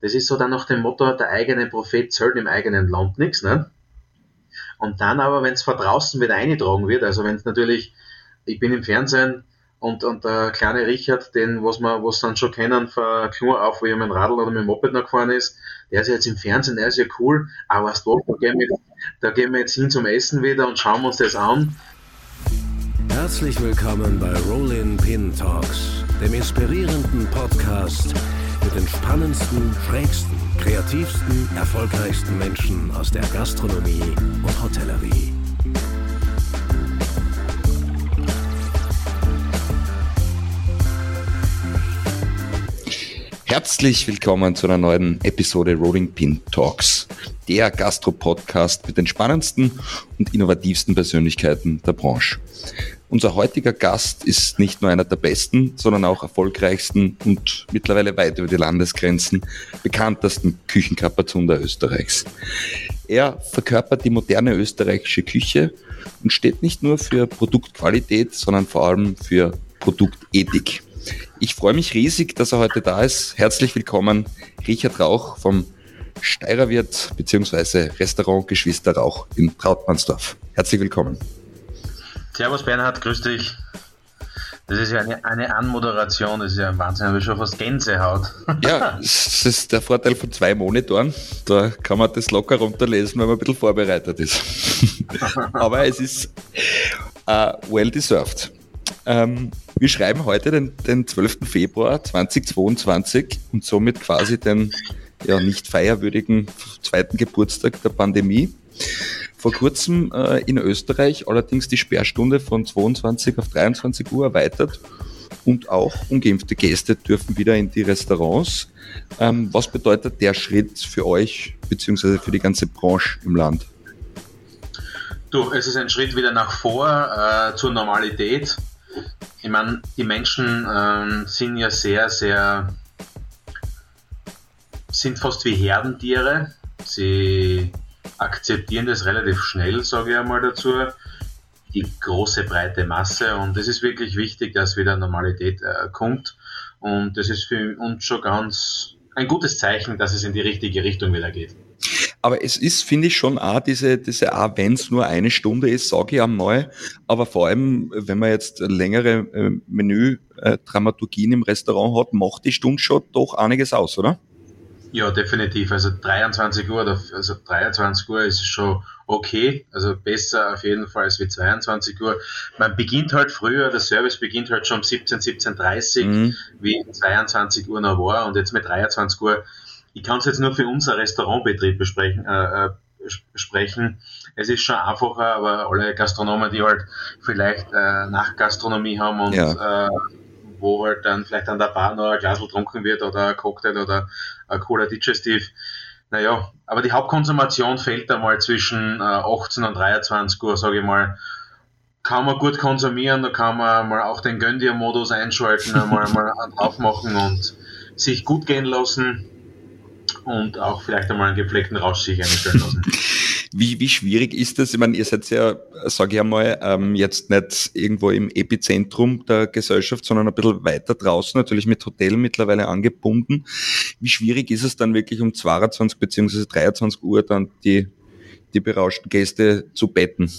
Das ist so dann nach dem Motto, der eigene Prophet zählt im eigenen Land nichts. Ne? Und dann aber, wenn es von draußen wieder eingetragen wird, also wenn es natürlich, ich bin im Fernsehen und, und der kleine Richard, den, was wir, was dann schon kennen, von Knur auf, wo er mit dem Radl oder mit dem Moped noch gefahren ist, der ist jetzt im Fernsehen, der ist ja cool, aber weißt du da gehen, wir, da gehen wir jetzt hin zum Essen wieder und schauen uns das an. Herzlich willkommen bei Rollin Pin Talks, dem inspirierenden Podcast mit den spannendsten, schrägsten, kreativsten, erfolgreichsten Menschen aus der Gastronomie und Hotellerie. Herzlich willkommen zu einer neuen Episode Rolling Pin Talks, der Gastro-Podcast mit den spannendsten und innovativsten Persönlichkeiten der Branche. Unser heutiger Gast ist nicht nur einer der besten, sondern auch erfolgreichsten und mittlerweile weit über die Landesgrenzen bekanntesten Küchenkapazunder Österreichs. Er verkörpert die moderne österreichische Küche und steht nicht nur für Produktqualität, sondern vor allem für Produktethik. Ich freue mich riesig, dass er heute da ist. Herzlich willkommen, Richard Rauch vom Steirerwirt bzw. Restaurant Geschwister Rauch in Trautmannsdorf. Herzlich willkommen. Servus Bernhard, grüß dich. Das ist ja eine, eine Anmoderation, das ist ja ein Wahnsinn, habe ich schon fast Gänsehaut. Ja, das ist der Vorteil von zwei Monitoren. Da kann man das locker runterlesen, wenn man ein bisschen vorbereitet ist. Aber es ist uh, well deserved. Ähm, wir schreiben heute den, den 12. Februar 2022 und somit quasi den ja, nicht feierwürdigen zweiten Geburtstag der Pandemie vor kurzem äh, in Österreich allerdings die Sperrstunde von 22 auf 23 Uhr erweitert und auch ungeimpfte Gäste dürfen wieder in die Restaurants. Ähm, was bedeutet der Schritt für euch bzw. für die ganze Branche im Land? Du, es ist ein Schritt wieder nach vor äh, zur Normalität. Ich meine, die Menschen ähm, sind ja sehr, sehr, sind fast wie Herdentiere. Sie akzeptieren das relativ schnell, sage ich einmal dazu, die große breite Masse. Und es ist wirklich wichtig, dass wieder Normalität äh, kommt. Und das ist für uns schon ganz ein gutes Zeichen, dass es in die richtige Richtung wieder geht. Aber es ist, finde ich, schon auch diese, diese auch wenn es nur eine Stunde ist, sage ich einmal. Aber vor allem, wenn man jetzt längere äh, Menü-Dramaturgien äh, im Restaurant hat, macht die Stunde schon doch einiges aus, oder? Ja, definitiv. Also 23 Uhr, also 23 Uhr ist schon okay. Also besser auf jeden Fall als wie 22 Uhr. Man beginnt halt früher, der Service beginnt halt schon um 17, 17.30 mhm. wie 22 Uhr noch war. Und jetzt mit 23 Uhr, ich kann es jetzt nur für unser Restaurantbetrieb besprechen, äh, äh, sprechen. Es ist schon einfacher, aber alle Gastronomen, die halt vielleicht äh, Nachtgastronomie haben und ja. äh, wo halt dann vielleicht an der Bar noch ein Glas getrunken wird oder ein Cocktail oder ein cooler Digestiv. Naja, aber die Hauptkonsumation fällt einmal zwischen äh, 18 und 23 Uhr, sage ich mal. Kann man gut konsumieren, da kann man mal auch den Gönn-Dir-Modus einschalten, einmal mal aufmachen und sich gut gehen lassen und auch vielleicht einmal einen gepflegten Rausch sich einstellen lassen. Wie, wie schwierig ist das? Ich meine, ihr seid ja, sage ich einmal, ähm, jetzt nicht irgendwo im Epizentrum der Gesellschaft, sondern ein bisschen weiter draußen, natürlich mit Hotel mittlerweile angebunden. Wie schwierig ist es dann wirklich um 22 bzw. 23 Uhr dann die, die berauschten Gäste zu betten?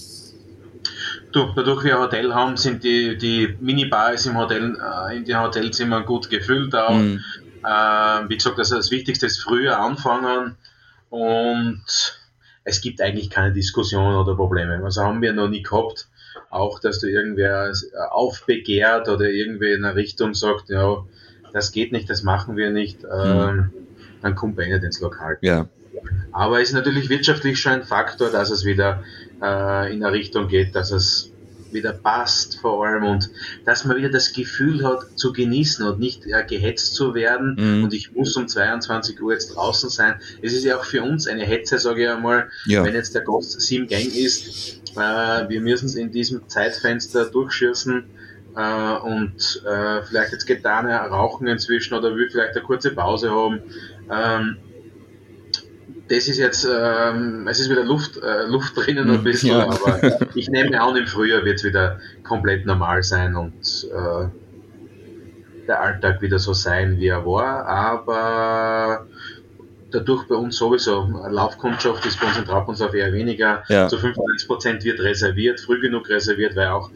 Du, dadurch wir ein Hotel haben, sind die, die Minibars im Hotel, äh, in den Hotelzimmern gut gefüllt auch. Mhm. Äh, wie gesagt, also das Wichtigste ist früher anfangen und es gibt eigentlich keine Diskussion oder Probleme. Also haben wir noch nie gehabt. Auch, dass du irgendwer aufbegehrt oder irgendwie in eine Richtung sagt, ja, das geht nicht, das machen wir nicht, ähm, dann kommt bei ihnen ins Lokal. Ja. Aber es ist natürlich wirtschaftlich schon ein Faktor, dass es wieder äh, in eine Richtung geht, dass es wieder passt vor allem und dass man wieder das Gefühl hat zu genießen und nicht äh, gehetzt zu werden mhm. und ich muss um 22 Uhr jetzt draußen sein. Es ist ja auch für uns eine Hetze, sage ich einmal, ja. wenn jetzt der Gast sieben Gang ist, äh, wir müssen es in diesem Zeitfenster durchschießen äh, und äh, vielleicht jetzt getan rauchen inzwischen oder will vielleicht eine kurze Pause haben. Ähm, das ist jetzt, ähm, es ist wieder Luft, äh, Luft drinnen ein bisschen, ja. aber ich nehme an, im Frühjahr wird es wieder komplett normal sein und äh, der Alltag wieder so sein, wie er war. Aber dadurch bei uns sowieso, Laufkundschaft ist bei uns in Traubunslauf eher weniger, ja. zu 95 Prozent wird reserviert, früh genug reserviert, weil auch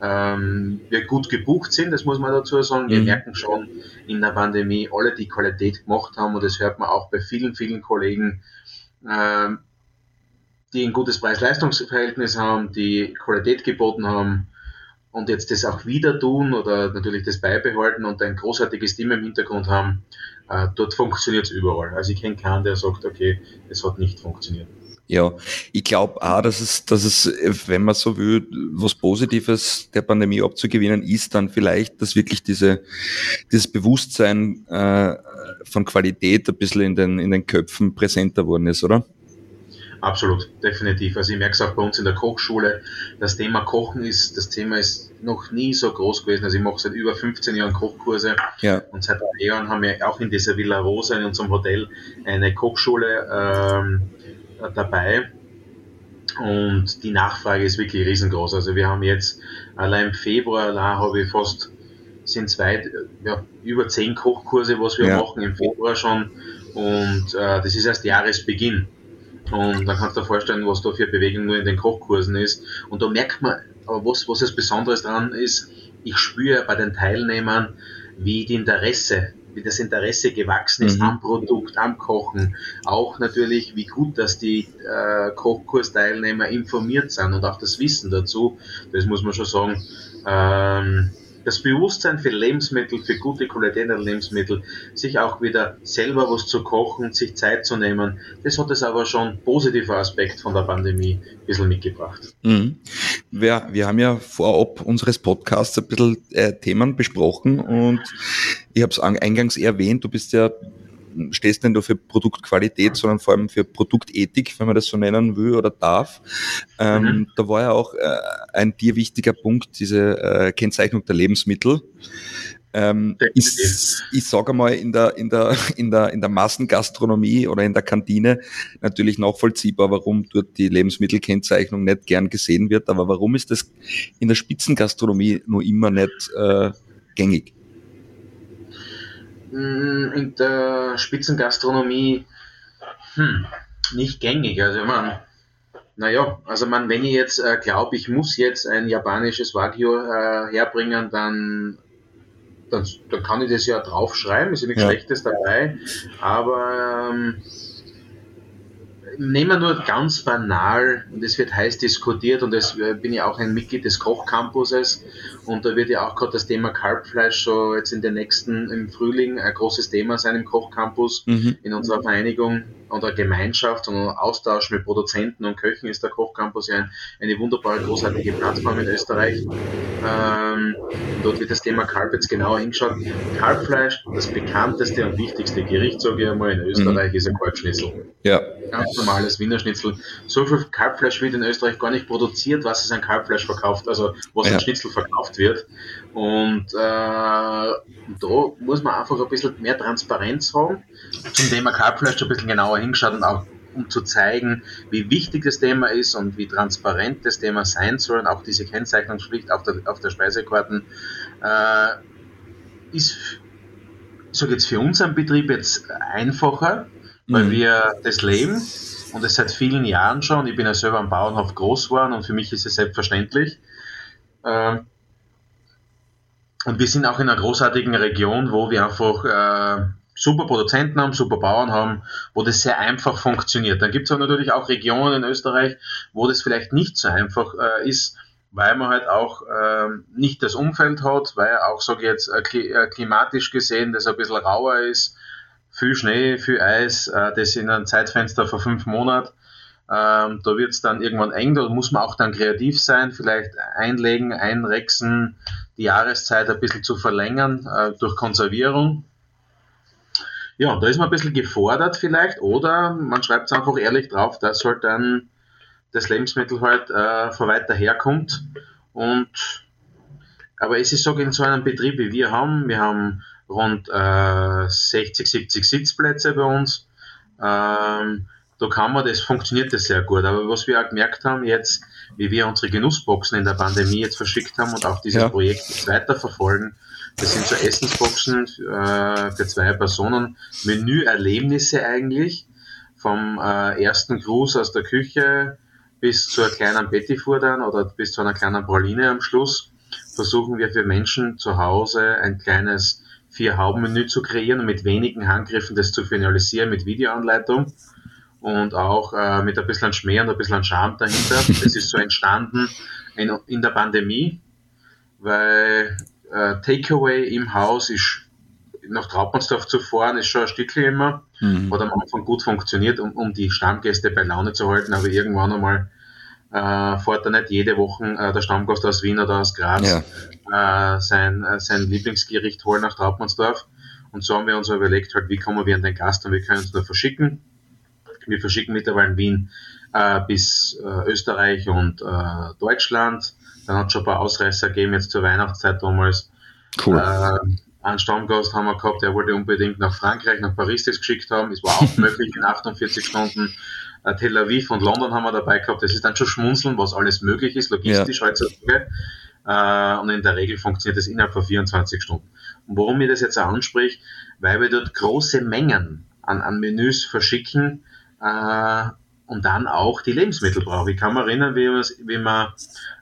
ähm, wir gut gebucht sind, das muss man dazu sagen. Wir mhm. merken schon in der Pandemie, alle die Qualität gemacht haben und das hört man auch bei vielen, vielen Kollegen, die ein gutes Preis-Leistungs-Verhältnis haben, die Qualität geboten haben und jetzt das auch wieder tun oder natürlich das beibehalten und ein großartiges Team im Hintergrund haben, äh, dort funktioniert es überall. Also ich kenne keinen, der sagt, okay, es hat nicht funktioniert. Ja, ich glaube auch, dass es, dass es, wenn man so will, was Positives der Pandemie abzugewinnen ist, dann vielleicht, dass wirklich diese, dieses Bewusstsein äh, von Qualität ein bisschen in den, in den Köpfen präsenter worden ist, oder? Absolut, definitiv. Also ich merke es auch bei uns in der Kochschule. Das Thema Kochen ist, das Thema ist noch nie so groß gewesen. Also ich mache seit über 15 Jahren Kochkurse ja. und seit drei Jahren haben wir auch in dieser Villa Rosa in unserem Hotel eine Kochschule ähm, dabei. Und die Nachfrage ist wirklich riesengroß. Also wir haben jetzt allein im Februar, allein habe ich fast, sind zwei, ja, über zehn Kochkurse, was wir ja. machen im Februar schon. Und äh, das ist erst Jahresbeginn. Und dann kannst du dir vorstellen, was da für Bewegung nur in den Kochkursen ist. Und da merkt man, aber was, was das Besonderes daran ist, ich spüre bei den Teilnehmern, wie die Interesse, wie das Interesse gewachsen ist mhm. am Produkt, am Kochen. Auch natürlich, wie gut, dass die äh, Kochkursteilnehmer informiert sind und auch das Wissen dazu. Das muss man schon sagen. Ähm, das Bewusstsein für Lebensmittel, für gute Qualität Lebensmittel, sich auch wieder selber was zu kochen, sich Zeit zu nehmen, das hat es aber schon positiver Aspekt von der Pandemie ein bisschen mitgebracht. Mhm. Wir, wir haben ja vorab unseres Podcasts ein bisschen äh, Themen besprochen und ich habe es eingangs erwähnt, du bist ja stehst nicht nur für Produktqualität, sondern vor allem für Produktethik, wenn man das so nennen will oder darf. Ähm, mhm. Da war ja auch äh, ein dir wichtiger Punkt, diese äh, Kennzeichnung der Lebensmittel. Ähm, ist, ich sage mal, in der, in, der, in, der, in der Massengastronomie oder in der Kantine natürlich nachvollziehbar, warum dort die Lebensmittelkennzeichnung nicht gern gesehen wird. Aber warum ist das in der Spitzengastronomie nur immer nicht äh, gängig? Mm, in der Spitzengastronomie hm, nicht gängig. Also man, naja, also man, wenn ich jetzt äh, glaube, ich muss jetzt ein japanisches Wagyu äh, herbringen, dann, dann, dann kann ich das ja draufschreiben, ist ja nichts ja. Schlechtes dabei, aber ähm, nehmen wir nur ganz banal, und es wird heiß diskutiert, und es äh, bin ja auch ein Mitglied des Kochcampuses, und da wird ja auch gerade das Thema Kalbfleisch so jetzt in den nächsten, im Frühling ein großes Thema sein im Kochcampus, mhm. in unserer Vereinigung oder Gemeinschaft und Austausch mit Produzenten und Köchen ist der Kochcampus ja ein, eine wunderbare, großartige Plattform in Österreich. Ähm, dort wird das Thema Kalb jetzt genauer hingeschaut. Kalbfleisch, das bekannteste und wichtigste Gericht, sage ich einmal, in Österreich, mhm. ist ein Kalbschnitzel. Ja. Ganz normales Wiener Schnitzel. So viel Kalbfleisch wird in Österreich gar nicht produziert, was es an Kalbfleisch verkauft, also was ja. an Schnitzel verkauft wird. Und äh, da muss man einfach ein bisschen mehr Transparenz haben. Zum Thema Kalbfleisch ein bisschen genauer hingeschaut und auch um zu zeigen, wie wichtig das Thema ist und wie transparent das Thema sein soll und auch diese Kennzeichnungspflicht auf der, auf der Speisekarten äh, ist, so jetzt für unseren Betrieb jetzt einfacher, weil mhm. wir das leben und es seit vielen Jahren schon. Ich bin ja selber am Bauernhof groß geworden und für mich ist es selbstverständlich. Ähm, und wir sind auch in einer großartigen Region, wo wir einfach äh, super Produzenten haben, super Bauern haben, wo das sehr einfach funktioniert. Dann gibt es aber natürlich auch Regionen in Österreich, wo das vielleicht nicht so einfach äh, ist, weil man halt auch äh, nicht das Umfeld hat, weil auch, sage ich jetzt, äh, äh, klimatisch gesehen das ein bisschen rauer ist, viel Schnee, viel Eis, äh, das in einem Zeitfenster von fünf Monaten. Ähm, da wird es dann irgendwann eng, da muss man auch dann kreativ sein, vielleicht einlegen, einrechsen, die Jahreszeit ein bisschen zu verlängern äh, durch Konservierung. Ja, da ist man ein bisschen gefordert vielleicht, oder man schreibt es einfach ehrlich drauf, dass halt dann das Lebensmittel halt äh, von weiter herkommt. Und aber es ist so in so einem Betrieb wie wir haben, wir haben rund äh, 60, 70 Sitzplätze bei uns. Ähm, da kann man, das funktioniert das sehr gut. Aber was wir auch gemerkt haben jetzt, wie wir unsere Genussboxen in der Pandemie jetzt verschickt haben und auch dieses ja. Projekt jetzt weiterverfolgen, Das sind so Essensboxen äh, für zwei Personen, Menüerlebnisse eigentlich, vom äh, ersten Gruß aus der Küche bis zur kleinen Petitfour dann oder bis zu einer kleinen Praline am Schluss versuchen wir für Menschen zu Hause ein kleines Vier-Hauben-Menü zu kreieren und mit wenigen Handgriffen das zu finalisieren mit Videoanleitung und auch äh, mit ein bisschen Schmäh und ein bisschen Charme dahinter. Das ist so entstanden in, in der Pandemie, weil äh, Takeaway im Haus ist nach Traupmannsdorf zu fahren, ist schon ein Stückchen immer. Mhm. Hat am Anfang gut funktioniert, um, um die Stammgäste bei Laune zu halten, aber irgendwann einmal äh, fährt er nicht jede Woche äh, der Stammgast aus Wien oder aus Graz ja. äh, sein, äh, sein Lieblingsgericht holen nach Traupmannsdorf. Und so haben wir uns überlegt, halt, wie kommen wir an den Gast und wir können es nur verschicken. Wir verschicken mittlerweile in Wien äh, bis äh, Österreich und Deutschland. Dann hat es schon ein paar Ausreißer gegeben, jetzt zur Weihnachtszeit damals. Cool. Äh, einen Stammgast haben wir gehabt, der wollte unbedingt nach Frankreich, nach Paris das geschickt haben. Es war auch möglich in 48 Stunden. Äh, Tel Aviv und London haben wir dabei gehabt. Das ist dann schon schmunzeln, was alles möglich ist, logistisch ja. heutzutage. Äh, und in der Regel funktioniert das innerhalb von 24 Stunden. Und warum mir das jetzt auch anspricht, weil wir dort große Mengen an, an Menüs verschicken äh, und dann auch die Lebensmittel brauchen. Ich kann mich erinnern, wie wir, wie wir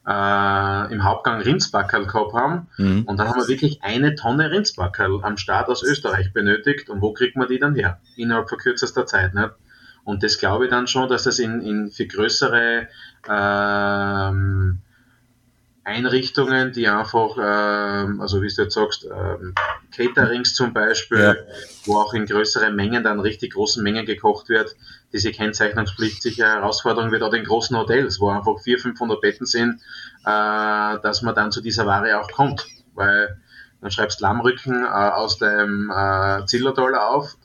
äh, im Hauptgang Rindsbackerl gehabt haben mhm. und dann haben wir wirklich eine Tonne Rindsbackerl am Start aus Österreich benötigt und wo kriegt man die dann her? Innerhalb von kürzester Zeit. Nicht? Und das glaube ich dann schon, dass das in, in viel größere ähm, Einrichtungen, die einfach, ähm, also wie du jetzt sagst, ähm, Caterings zum Beispiel, ja. wo auch in größeren Mengen, dann richtig großen Mengen gekocht wird, diese Kennzeichnungspflicht sicher Herausforderung wird, oder in großen Hotels, wo einfach 400, 500 Betten sind, äh, dass man dann zu dieser Ware auch kommt. Weil dann schreibst Lammrücken äh, aus dem äh, Zillertaler auf,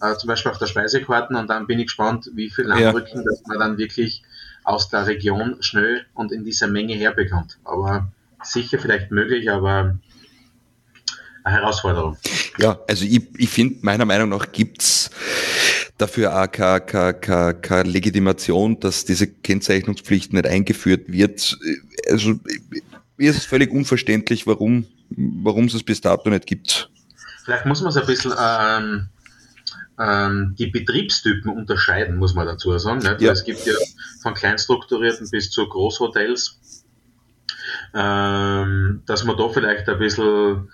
äh, zum Beispiel auf der Speisekarte, und dann bin ich gespannt, wie viel Lammrücken, ja. dass man dann wirklich aus der Region schnell und in dieser Menge herbekommt. Aber sicher vielleicht möglich, aber eine Herausforderung. Ja, also ich, ich finde, meiner Meinung nach gibt's dafür auch keine, keine, keine, keine Legitimation, dass diese Kennzeichnungspflicht nicht eingeführt wird. Also mir ist es völlig unverständlich, warum, warum es es bis dato nicht gibt. Vielleicht muss man es ein bisschen ähm, ähm, die Betriebstypen unterscheiden, muss man dazu sagen. Nicht? Ja. Es gibt ja von kleinstrukturierten bis zu Großhotels, ähm, dass man da vielleicht ein bisschen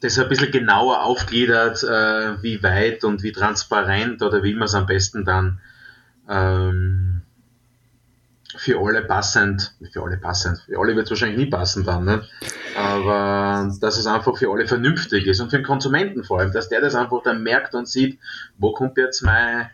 das ein bisschen genauer aufgliedert, äh, wie weit und wie transparent oder wie man es am besten dann ähm, für alle passend, für alle passend, für alle wird es wahrscheinlich nie passen dann, ne? aber dass es einfach für alle vernünftig ist und für den Konsumenten vor allem, dass der das einfach dann merkt und sieht, wo kommt jetzt mein,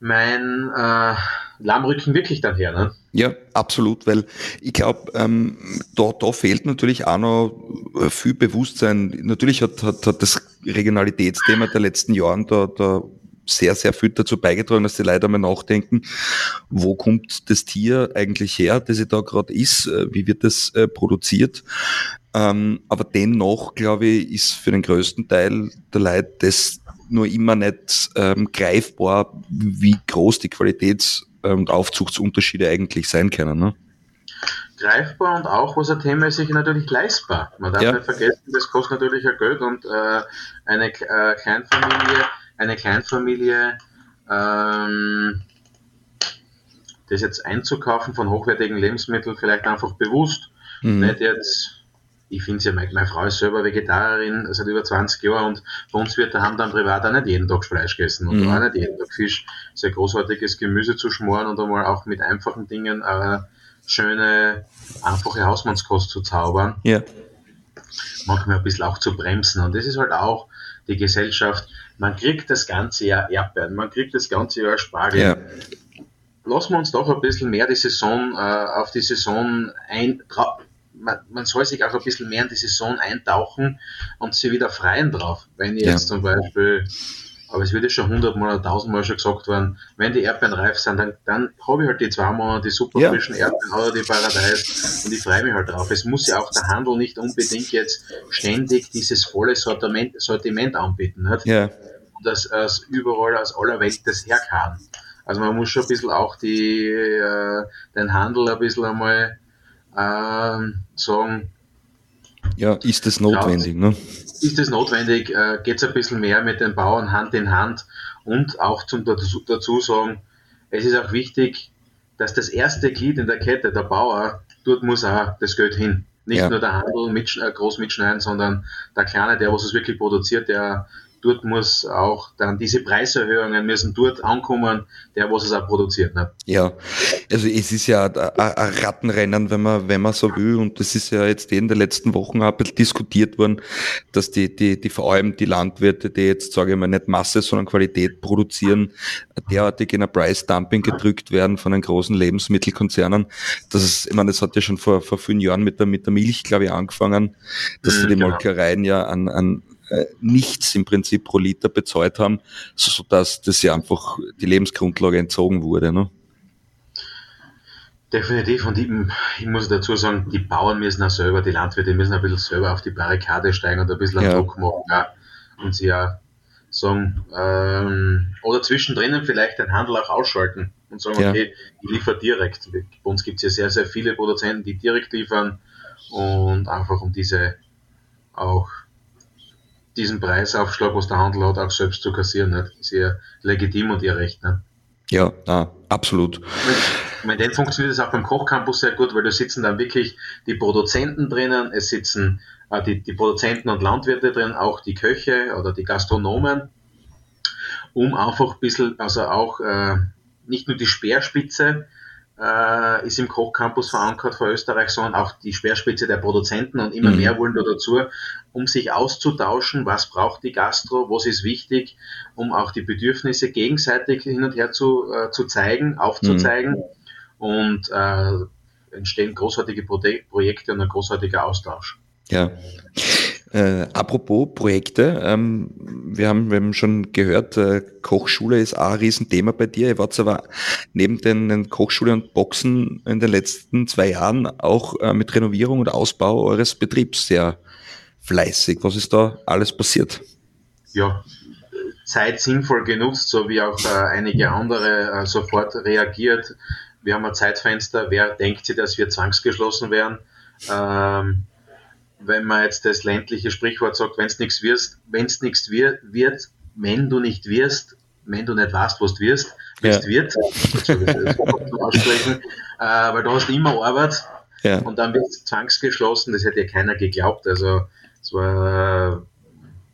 mein äh, Lammrücken wirklich dann her. Ne? Ja, absolut, weil ich glaube, ähm, da, da fehlt natürlich auch noch viel Bewusstsein. Natürlich hat, hat, hat das Regionalitätsthema der letzten Jahren da, da sehr, sehr viel dazu beigetragen, dass die Leute einmal nachdenken, wo kommt das Tier eigentlich her, das ich da gerade ist, äh, wie wird das äh, produziert. Ähm, aber dennoch, glaube ich, ist für den größten Teil der Leute das nur immer nicht ähm, greifbar, wie groß die Qualitäts- und Aufzugsunterschiede eigentlich sein können. Ne? greifbar und auch, was ein Thema ist, natürlich leistbar. Man darf ja. nicht vergessen, das kostet natürlich ein Geld und äh, eine äh, Kleinfamilie eine Kleinfamilie ähm, das jetzt einzukaufen von hochwertigen Lebensmitteln vielleicht einfach bewusst. Mhm. Nicht jetzt, ich finde es ja, meine, Frau ist selber Vegetarierin seit über 20 Jahren und bei uns wird daheim dann privat auch nicht jeden Tag Fleisch gegessen und mhm. auch nicht jeden Tag Fisch. Sehr großartiges Gemüse zu schmoren und einmal auch mit einfachen Dingen äh, schöne, einfache Hausmannskost zu zaubern. Ja. Manchmal ein bisschen auch zu bremsen und das ist halt auch die Gesellschaft man kriegt das ganze Jahr Erdbeeren, man kriegt das ganze Jahr Spargel. Ja. Lassen wir uns doch ein bisschen mehr die Saison äh, auf die Saison ein. Man, man, soll sich auch ein bisschen mehr in die Saison eintauchen und sie wieder freien drauf. Wenn ich ja. jetzt zum Beispiel aber es wird ja schon hundertmal oder tausendmal schon gesagt worden, wenn die Erdbeeren reif sind, dann, dann habe ich halt die zwei Monate die super ja. frischen Erdbeeren oder die Paradeis und ich freue mich halt drauf. Es muss ja auch der Handel nicht unbedingt jetzt ständig dieses volle Sortiment, Sortiment anbieten. Nicht? Ja. Und das aus überall aus aller Welt das herkamen. Also man muss schon ein bisschen auch die, äh, den Handel ein bisschen einmal äh, sagen, Ja, ist das notwendig? ne? Ist es notwendig? Äh, Geht es ein bisschen mehr mit den Bauern Hand in Hand? Und auch zum dazu, dazu sagen, es ist auch wichtig, dass das erste Glied in der Kette, der Bauer, dort muss auch das Geld hin. Nicht ja. nur der Handel mit, äh, groß mitschneiden, sondern der Kleine, der was es wirklich produziert, der dort muss auch dann diese Preiserhöhungen müssen dort ankommen, der was es auch produziert. Ne? Ja, also es ist ja ein Rattenrennen, wenn man, wenn man so will, und das ist ja jetzt in den letzten Wochen auch ein bisschen diskutiert worden, dass die, die, die vor allem die Landwirte, die jetzt, sage ich mal, nicht Masse, sondern Qualität produzieren, derartig in ein Price-Dumping gedrückt werden von den großen Lebensmittelkonzernen. Das ist, ich meine, das hat ja schon vor, vor vielen Jahren mit der, mit der Milch, glaube ich, angefangen, dass mhm, die genau. Molkereien ja an, an äh, nichts im Prinzip pro Liter bezahlt haben, so dass das ja einfach die Lebensgrundlage entzogen wurde. Ne? Definitiv. Und ich, ich, muss dazu sagen, die Bauern müssen auch selber, die Landwirte müssen ein bisschen selber auf die Barrikade steigen und ein bisschen ja. Druck machen. Ja. Und sie ja sagen, ähm, oder zwischendrin vielleicht den Handel auch ausschalten und sagen, ja. okay, ich liefere direkt. Bei uns gibt es ja sehr, sehr viele Produzenten, die direkt liefern und einfach um diese auch diesen Preisaufschlag, was der Handel hat, auch selbst zu kassieren. Nicht? Sehr legitim und ihr Recht. Nicht? Ja, na, absolut. Ich meine, dann funktioniert es auch beim Kochcampus sehr gut, weil da sitzen dann wirklich die Produzenten drinnen, es sitzen äh, die, die Produzenten und Landwirte drin, auch die Köche oder die Gastronomen, um einfach ein bisschen, also auch äh, nicht nur die Speerspitze äh, ist im Kochcampus verankert vor Österreich, sondern auch die Speerspitze der Produzenten und immer mhm. mehr wollen da dazu, um sich auszutauschen, was braucht die Gastro, was ist wichtig, um auch die Bedürfnisse gegenseitig hin und her zu, äh, zu zeigen, aufzuzeigen mhm. und äh, entstehen großartige Pro Projekte und ein großartiger Austausch. Ja. Äh, apropos Projekte, ähm, wir, haben, wir haben schon gehört, äh, Kochschule ist auch ein Riesenthema bei dir. Ihr wart aber neben den, den Kochschule und Boxen in den letzten zwei Jahren auch äh, mit Renovierung und Ausbau eures Betriebs sehr fleißig. Was ist da alles passiert? Ja, Zeit sinnvoll genutzt, so wie auch äh, einige andere äh, sofort reagiert. Wir haben ein Zeitfenster. Wer denkt sich, dass wir zwangsgeschlossen werden? Ähm, wenn man jetzt das ländliche Sprichwort sagt, wenn es nichts wirst, wenn es nichts wird, wird, wenn du nicht wirst, wenn du nicht weißt, was du wirst, es ja. wird, aussprechen, äh, weil du hast immer Arbeit ja. und dann wird es zwangsgeschlossen, das hätte ja keiner geglaubt. Also es war,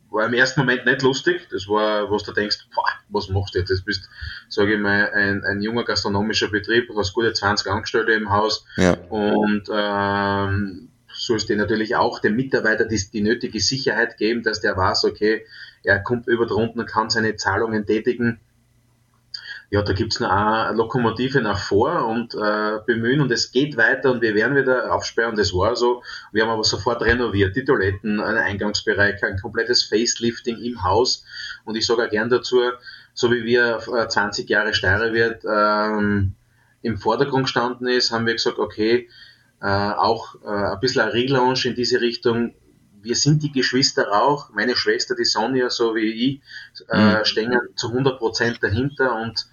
war im ersten Moment nicht lustig, das war, was du denkst, boah, was machst du jetzt? Das bist, sage ich mal, ein, ein junger gastronomischer Betrieb, du hast gute 20 Angestellte im Haus ja. und ähm, sollst du natürlich auch dem Mitarbeiter die, die nötige Sicherheit geben, dass der weiß, okay, er kommt über drunten und kann seine Zahlungen tätigen. Ja, da gibt's noch eine Lokomotive nach vor und äh, bemühen und es geht weiter und wir werden wieder aufsperren. Das war so. Wir haben aber sofort renoviert, die Toiletten, einen Eingangsbereich, ein komplettes Facelifting im Haus. Und ich sage auch gern dazu, so wie wir 20 äh, Jahre Steirer wird ähm, im Vordergrund gestanden ist, haben wir gesagt, okay, äh, auch äh, ein bisschen ein Relaunch in diese Richtung. Wir sind die Geschwister auch, meine Schwester, die Sonja, so wie ich, äh, mhm. stehen zu 100% dahinter und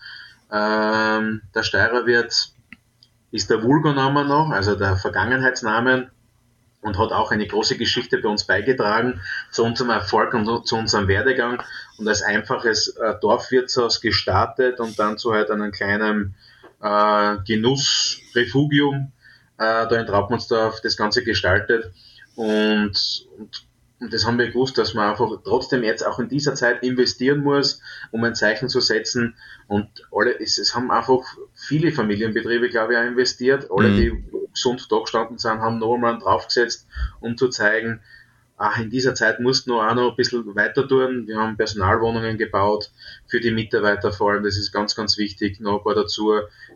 ähm, der Steirer wird ist der Vulgo-Name noch, also der Vergangenheitsnamen und hat auch eine große Geschichte bei uns beigetragen zu unserem Erfolg und zu unserem Werdegang und als einfaches äh, Dorfwirtshaus gestartet und dann zu halt einem kleinen äh, Genussrefugium da in Traubmannsdorf das Ganze gestaltet. Und, und, und das haben wir gewusst, dass man einfach trotzdem jetzt auch in dieser Zeit investieren muss, um ein Zeichen zu setzen. Und alle, es, es haben einfach viele Familienbetriebe, glaube ich, auch investiert. Alle, mhm. die gesund da gestanden sind, haben noch einmal draufgesetzt, um zu zeigen, ach, in dieser Zeit mussten wir auch noch ein bisschen weiter tun. Wir haben Personalwohnungen gebaut für die Mitarbeiter vor allem. Das ist ganz, ganz wichtig. Noch ein paar dazu.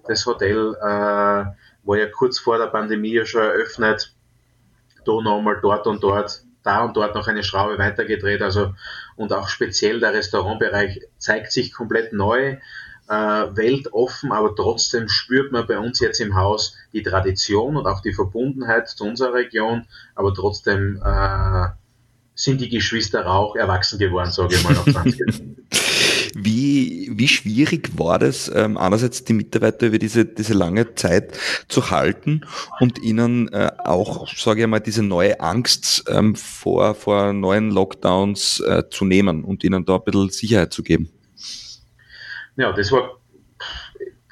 Das Hotel äh, war ja kurz vor der Pandemie ja schon eröffnet, da nochmal dort und dort, da und dort noch eine Schraube weitergedreht, also und auch speziell der Restaurantbereich zeigt sich komplett neu, äh, weltoffen, aber trotzdem spürt man bei uns jetzt im Haus die Tradition und auch die Verbundenheit zu unserer Region, aber trotzdem äh, sind die Geschwister auch erwachsen geworden, sage ich mal, nach 20 Jahren. Wie, wie schwierig war das, ähm, einerseits die Mitarbeiter über diese, diese lange Zeit zu halten und ihnen äh, auch, sage ich mal, diese neue Angst ähm, vor, vor neuen Lockdowns äh, zu nehmen und ihnen da ein bisschen Sicherheit zu geben? Ja, das war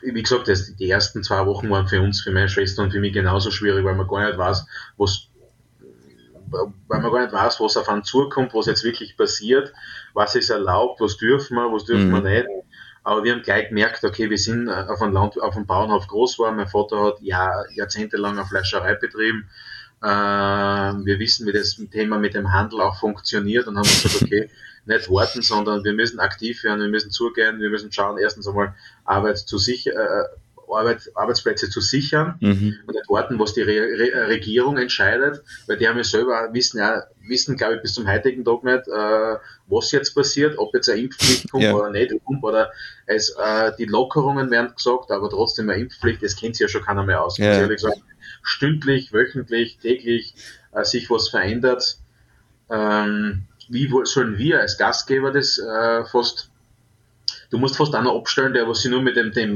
wie gesagt, die ersten zwei Wochen waren für uns, für meine Schwester und für mich genauso schwierig, weil man gar nicht weiß, was weil man gar nicht weiß, was auf einen zukommt, was jetzt wirklich passiert, was ist erlaubt, was dürfen wir, was dürfen mhm. wir nicht. Aber wir haben gleich gemerkt, okay, wir sind auf einem, Land, auf einem Bauernhof groß geworden. Mein Vater hat Jahr, jahrzehntelang eine Fleischerei betrieben. Äh, wir wissen, wie das Thema mit dem Handel auch funktioniert und haben gesagt, okay, nicht warten, sondern wir müssen aktiv werden, wir müssen zugehen, wir müssen schauen, erstens einmal Arbeit zu sich, äh, Arbeit, Arbeitsplätze zu sichern mhm. und nicht warten, was die Re Re Regierung entscheidet, weil die haben ja selber wissen, ja, wissen, glaube ich, bis zum heutigen Tag nicht, äh, was jetzt passiert, ob jetzt eine Impfpflicht kommt ja. oder nicht kommt, oder es, äh, die Lockerungen werden gesagt, aber trotzdem eine Impfpflicht, das kennt sich ja schon keiner mehr aus. Ja. Ehrlich gesagt, stündlich, wöchentlich, täglich äh, sich was verändert. Ähm, wie sollen wir als Gastgeber das äh, fast, du musst fast einer abstellen, der was sich nur mit dem, dem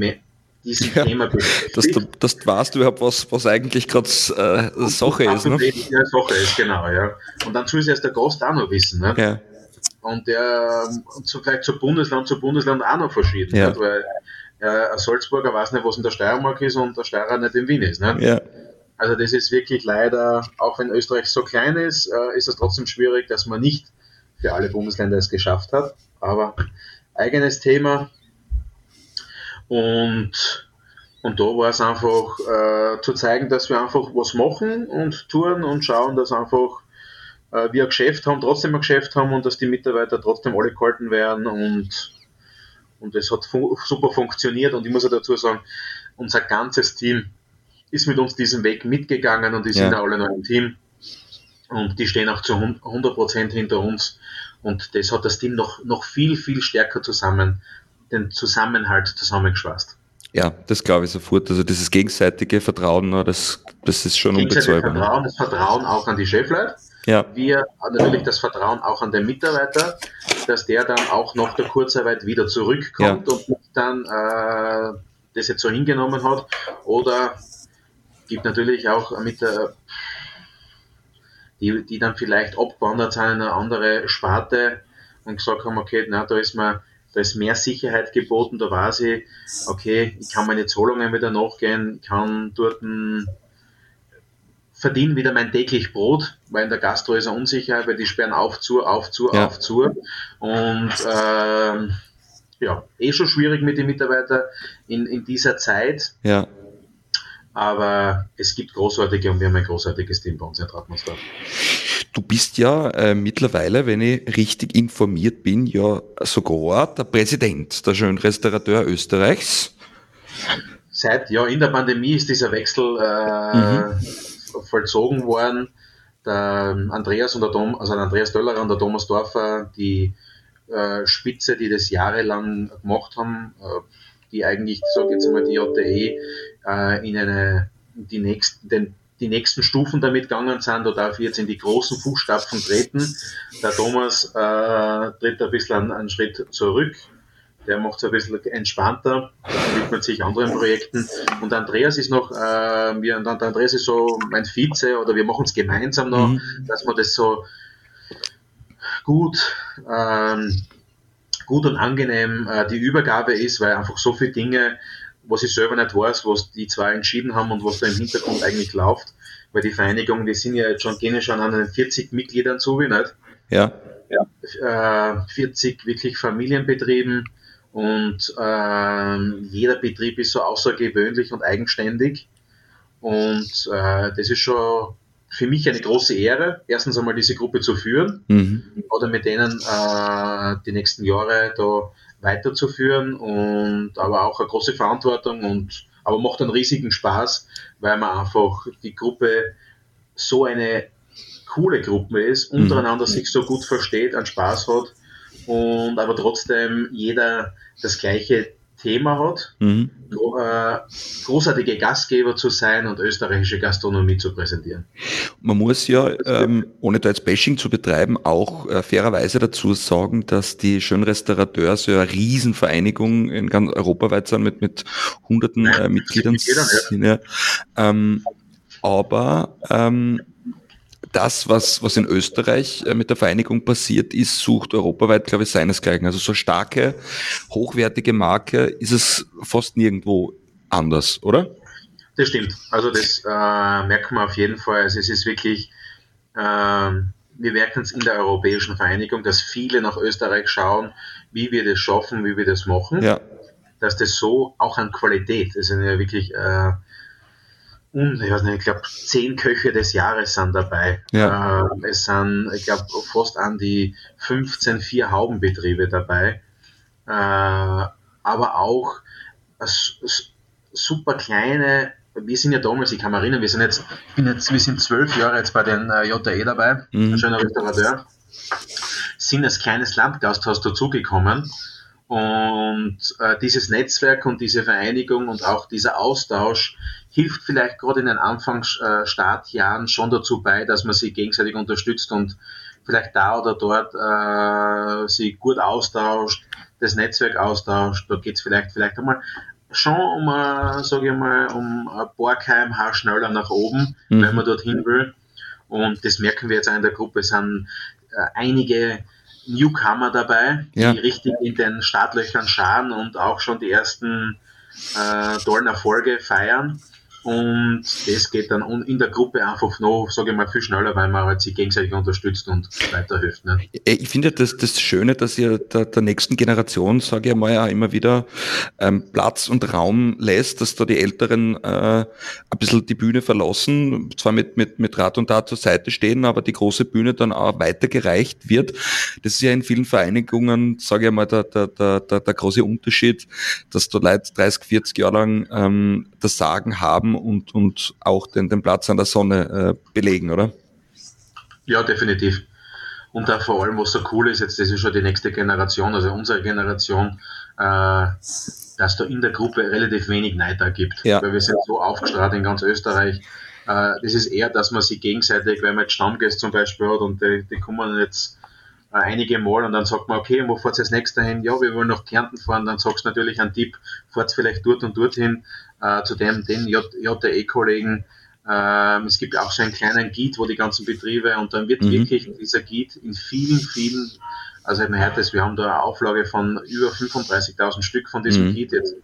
diesem ja, Thema beschäftigt. Dass du, dass du weißt überhaupt, was, was eigentlich gerade äh, Sache ist. Ne? Ja, Sache ist, genau, ja. Und dann soll es erst der Gast auch noch wissen. Ne? Ja. Und der so vielleicht zu Bundesland zu Bundesland auch noch verschieden. Ja. Nicht? Weil äh, ein Salzburger weiß nicht, was in der Steiermark ist und der Steirer nicht in Wien ist. Nicht? Ja. Also das ist wirklich leider, auch wenn Österreich so klein ist, äh, ist es trotzdem schwierig, dass man nicht für alle Bundesländer es geschafft hat. Aber eigenes Thema. Und, und da war es einfach äh, zu zeigen, dass wir einfach was machen und tun und schauen, dass einfach äh, wir ein Geschäft haben, trotzdem ein Geschäft haben und dass die Mitarbeiter trotzdem alle gehalten werden und und es hat fu super funktioniert. Und ich muss ja dazu sagen, unser ganzes Team ist mit uns diesen Weg mitgegangen und die sind ja. alle noch im Team. Und die stehen auch zu 100% hinter uns. Und das hat das Team noch, noch viel, viel stärker zusammen, den Zusammenhalt zusammengeschweißt. Ja, das glaube ich sofort. Also dieses gegenseitige Vertrauen, ne, das, das ist schon unbezahlbar. Ne? Vertrauen, das Vertrauen auch an die Chefleute. Ja. Wir natürlich das Vertrauen auch an den Mitarbeiter, dass der dann auch nach der Kurzarbeit wieder zurückkommt ja. und dann äh, das jetzt so hingenommen hat. Oder gibt natürlich auch mit der die, die dann vielleicht abgewandert sind in eine andere Sparte und gesagt haben, okay, na, da ist mir, da ist mehr Sicherheit geboten, da weiß ich, okay, ich kann meine Zahlungen wieder nachgehen, kann dort verdiene wieder mein täglich Brot, weil in der Gastro ist eine Unsicherheit, weil die sperren auf, zu, auf, zu, ja. auf, zu. Und ähm, ja, eh schon schwierig mit den Mitarbeitern in, in dieser Zeit. Ja. Aber es gibt großartige und wir haben ein großartiges Team bei uns in Trautmannsdorf. Du bist ja äh, mittlerweile, wenn ich richtig informiert bin, ja sogar der Präsident der schönen Restaurateur Österreichs. Seit, ja, in der Pandemie ist dieser Wechsel äh, mhm. vollzogen worden. Der Andreas und der Tom, also der Andreas Döllerer und der Thomas Dorfer, die äh, Spitze, die das jahrelang gemacht haben, äh, die eigentlich, sage jetzt mal, die JTE äh, in eine, die nächsten, den, die nächsten Stufen damit gegangen sind, da darf ich jetzt in die großen Fußstapfen treten. Der Thomas äh, tritt ein bisschen einen Schritt zurück, der macht es ein bisschen entspannter, widmet sich anderen Projekten. Und Andreas ist noch, äh, wir, Andreas ist so mein Vize oder wir machen es gemeinsam noch, mhm. dass man das so gut ähm, gut und angenehm äh, die Übergabe ist, weil einfach so viele Dinge, was ich selber nicht weiß, was die zwei entschieden haben und was da im Hintergrund eigentlich läuft. Weil die Vereinigung, die sind ja jetzt schon, gehen ja schon an den 40 Mitgliedern zu, wie nicht? Ja. ja. Äh, 40 wirklich Familienbetrieben und äh, jeder Betrieb ist so außergewöhnlich und eigenständig. Und äh, das ist schon für mich eine große Ehre, erstens einmal diese Gruppe zu führen mhm. oder mit denen äh, die nächsten Jahre da weiterzuführen und aber auch eine große Verantwortung und aber macht einen riesigen Spaß, weil man einfach die Gruppe so eine coole Gruppe ist, mhm. untereinander mhm. sich so gut versteht, einen Spaß hat und aber trotzdem jeder das gleiche Thema hat, mhm. äh, großartige Gastgeber zu sein und österreichische Gastronomie zu präsentieren. Man muss ja, ähm, ohne da jetzt Bashing zu betreiben, auch äh, fairerweise dazu sagen, dass die Schönrestaurateur so eine Riesenvereinigung in ganz europaweit sind mit, mit hunderten äh, Mitgliedern. Mitgliedern ja. ähm, aber ähm, das, was, was in Österreich äh, mit der Vereinigung passiert ist, sucht europaweit, glaube ich, seinesgleichen. Also so starke, hochwertige Marke ist es fast nirgendwo anders, oder? Das stimmt. Also das äh, merkt man auf jeden Fall. Also es ist wirklich, äh, wir merken es in der Europäischen Vereinigung, dass viele nach Österreich schauen, wie wir das schaffen, wie wir das machen. Ja. Dass das so auch an Qualität, das sind ja wirklich äh, ich weiß nicht, ich glaube, zehn Köche des Jahres sind dabei. Ja. Äh, es sind, ich glaube, fast an die 15 Vier-Haubenbetriebe dabei. Äh, aber auch super kleine, wir sind ja damals, ich kann mich erinnern, wir sind jetzt, ich bin jetzt, wir sind zwölf Jahre jetzt bei den äh, JE dabei, mhm. ein schöner Restaurateur, sind als kleines Landgasthaus dazugekommen und äh, dieses Netzwerk und diese Vereinigung und auch dieser Austausch hilft vielleicht gerade in den Anfangsstartjahren schon dazu bei, dass man sich gegenseitig unterstützt und vielleicht da oder dort äh, sich gut austauscht, das Netzwerk austauscht. Da geht es vielleicht, vielleicht einmal schon um, äh, sage ich mal, um ein paar kmh schneller nach oben, mhm. wenn man dorthin will. Und das merken wir jetzt auch in der Gruppe. Es sind äh, einige Newcomer dabei, ja. die richtig in den Startlöchern scharen und auch schon die ersten äh, tollen Erfolge feiern. Und das geht dann in der Gruppe einfach noch, sage ich mal, viel schneller, weil man halt sich gegenseitig unterstützt und weiterhilft. Ne? Ich finde das, das Schöne, dass ihr der, der nächsten Generation, sage ich mal, ja immer wieder ähm, Platz und Raum lässt, dass da die Älteren äh, ein bisschen die Bühne verlassen, zwar mit, mit, mit Rat und Tat zur Seite stehen, aber die große Bühne dann auch weitergereicht wird. Das ist ja in vielen Vereinigungen, sage ich mal, der, der, der, der, der große Unterschied, dass da Leute 30, 40 Jahre lang ähm, das Sagen haben und, und auch den, den Platz an der Sonne äh, belegen, oder? Ja, definitiv. Und da vor allem, was so cool ist, jetzt das ist schon die nächste Generation, also unsere Generation, äh, dass da in der Gruppe relativ wenig Neid gibt. Ja. Weil wir sind so aufgestrahlt in ganz Österreich. Äh, das ist eher, dass man sich gegenseitig, wenn man jetzt Stammgäste zum Beispiel hat und die, die kommen jetzt äh, einige Mal und dann sagt man, okay, wo fahrt ihr als nächster hin? Ja, wir wollen nach Kärnten fahren, dann sagst du natürlich einen Tipp, fahrt vielleicht dort und dorthin äh, zu dem, den JTE-Kollegen. Ähm, es gibt auch so einen kleinen Guide, wo die ganzen Betriebe und dann wird mhm. wirklich dieser Guide in vielen, vielen, also man hört es, wir haben da eine Auflage von über 35.000 Stück von diesem mhm. Guide jetzt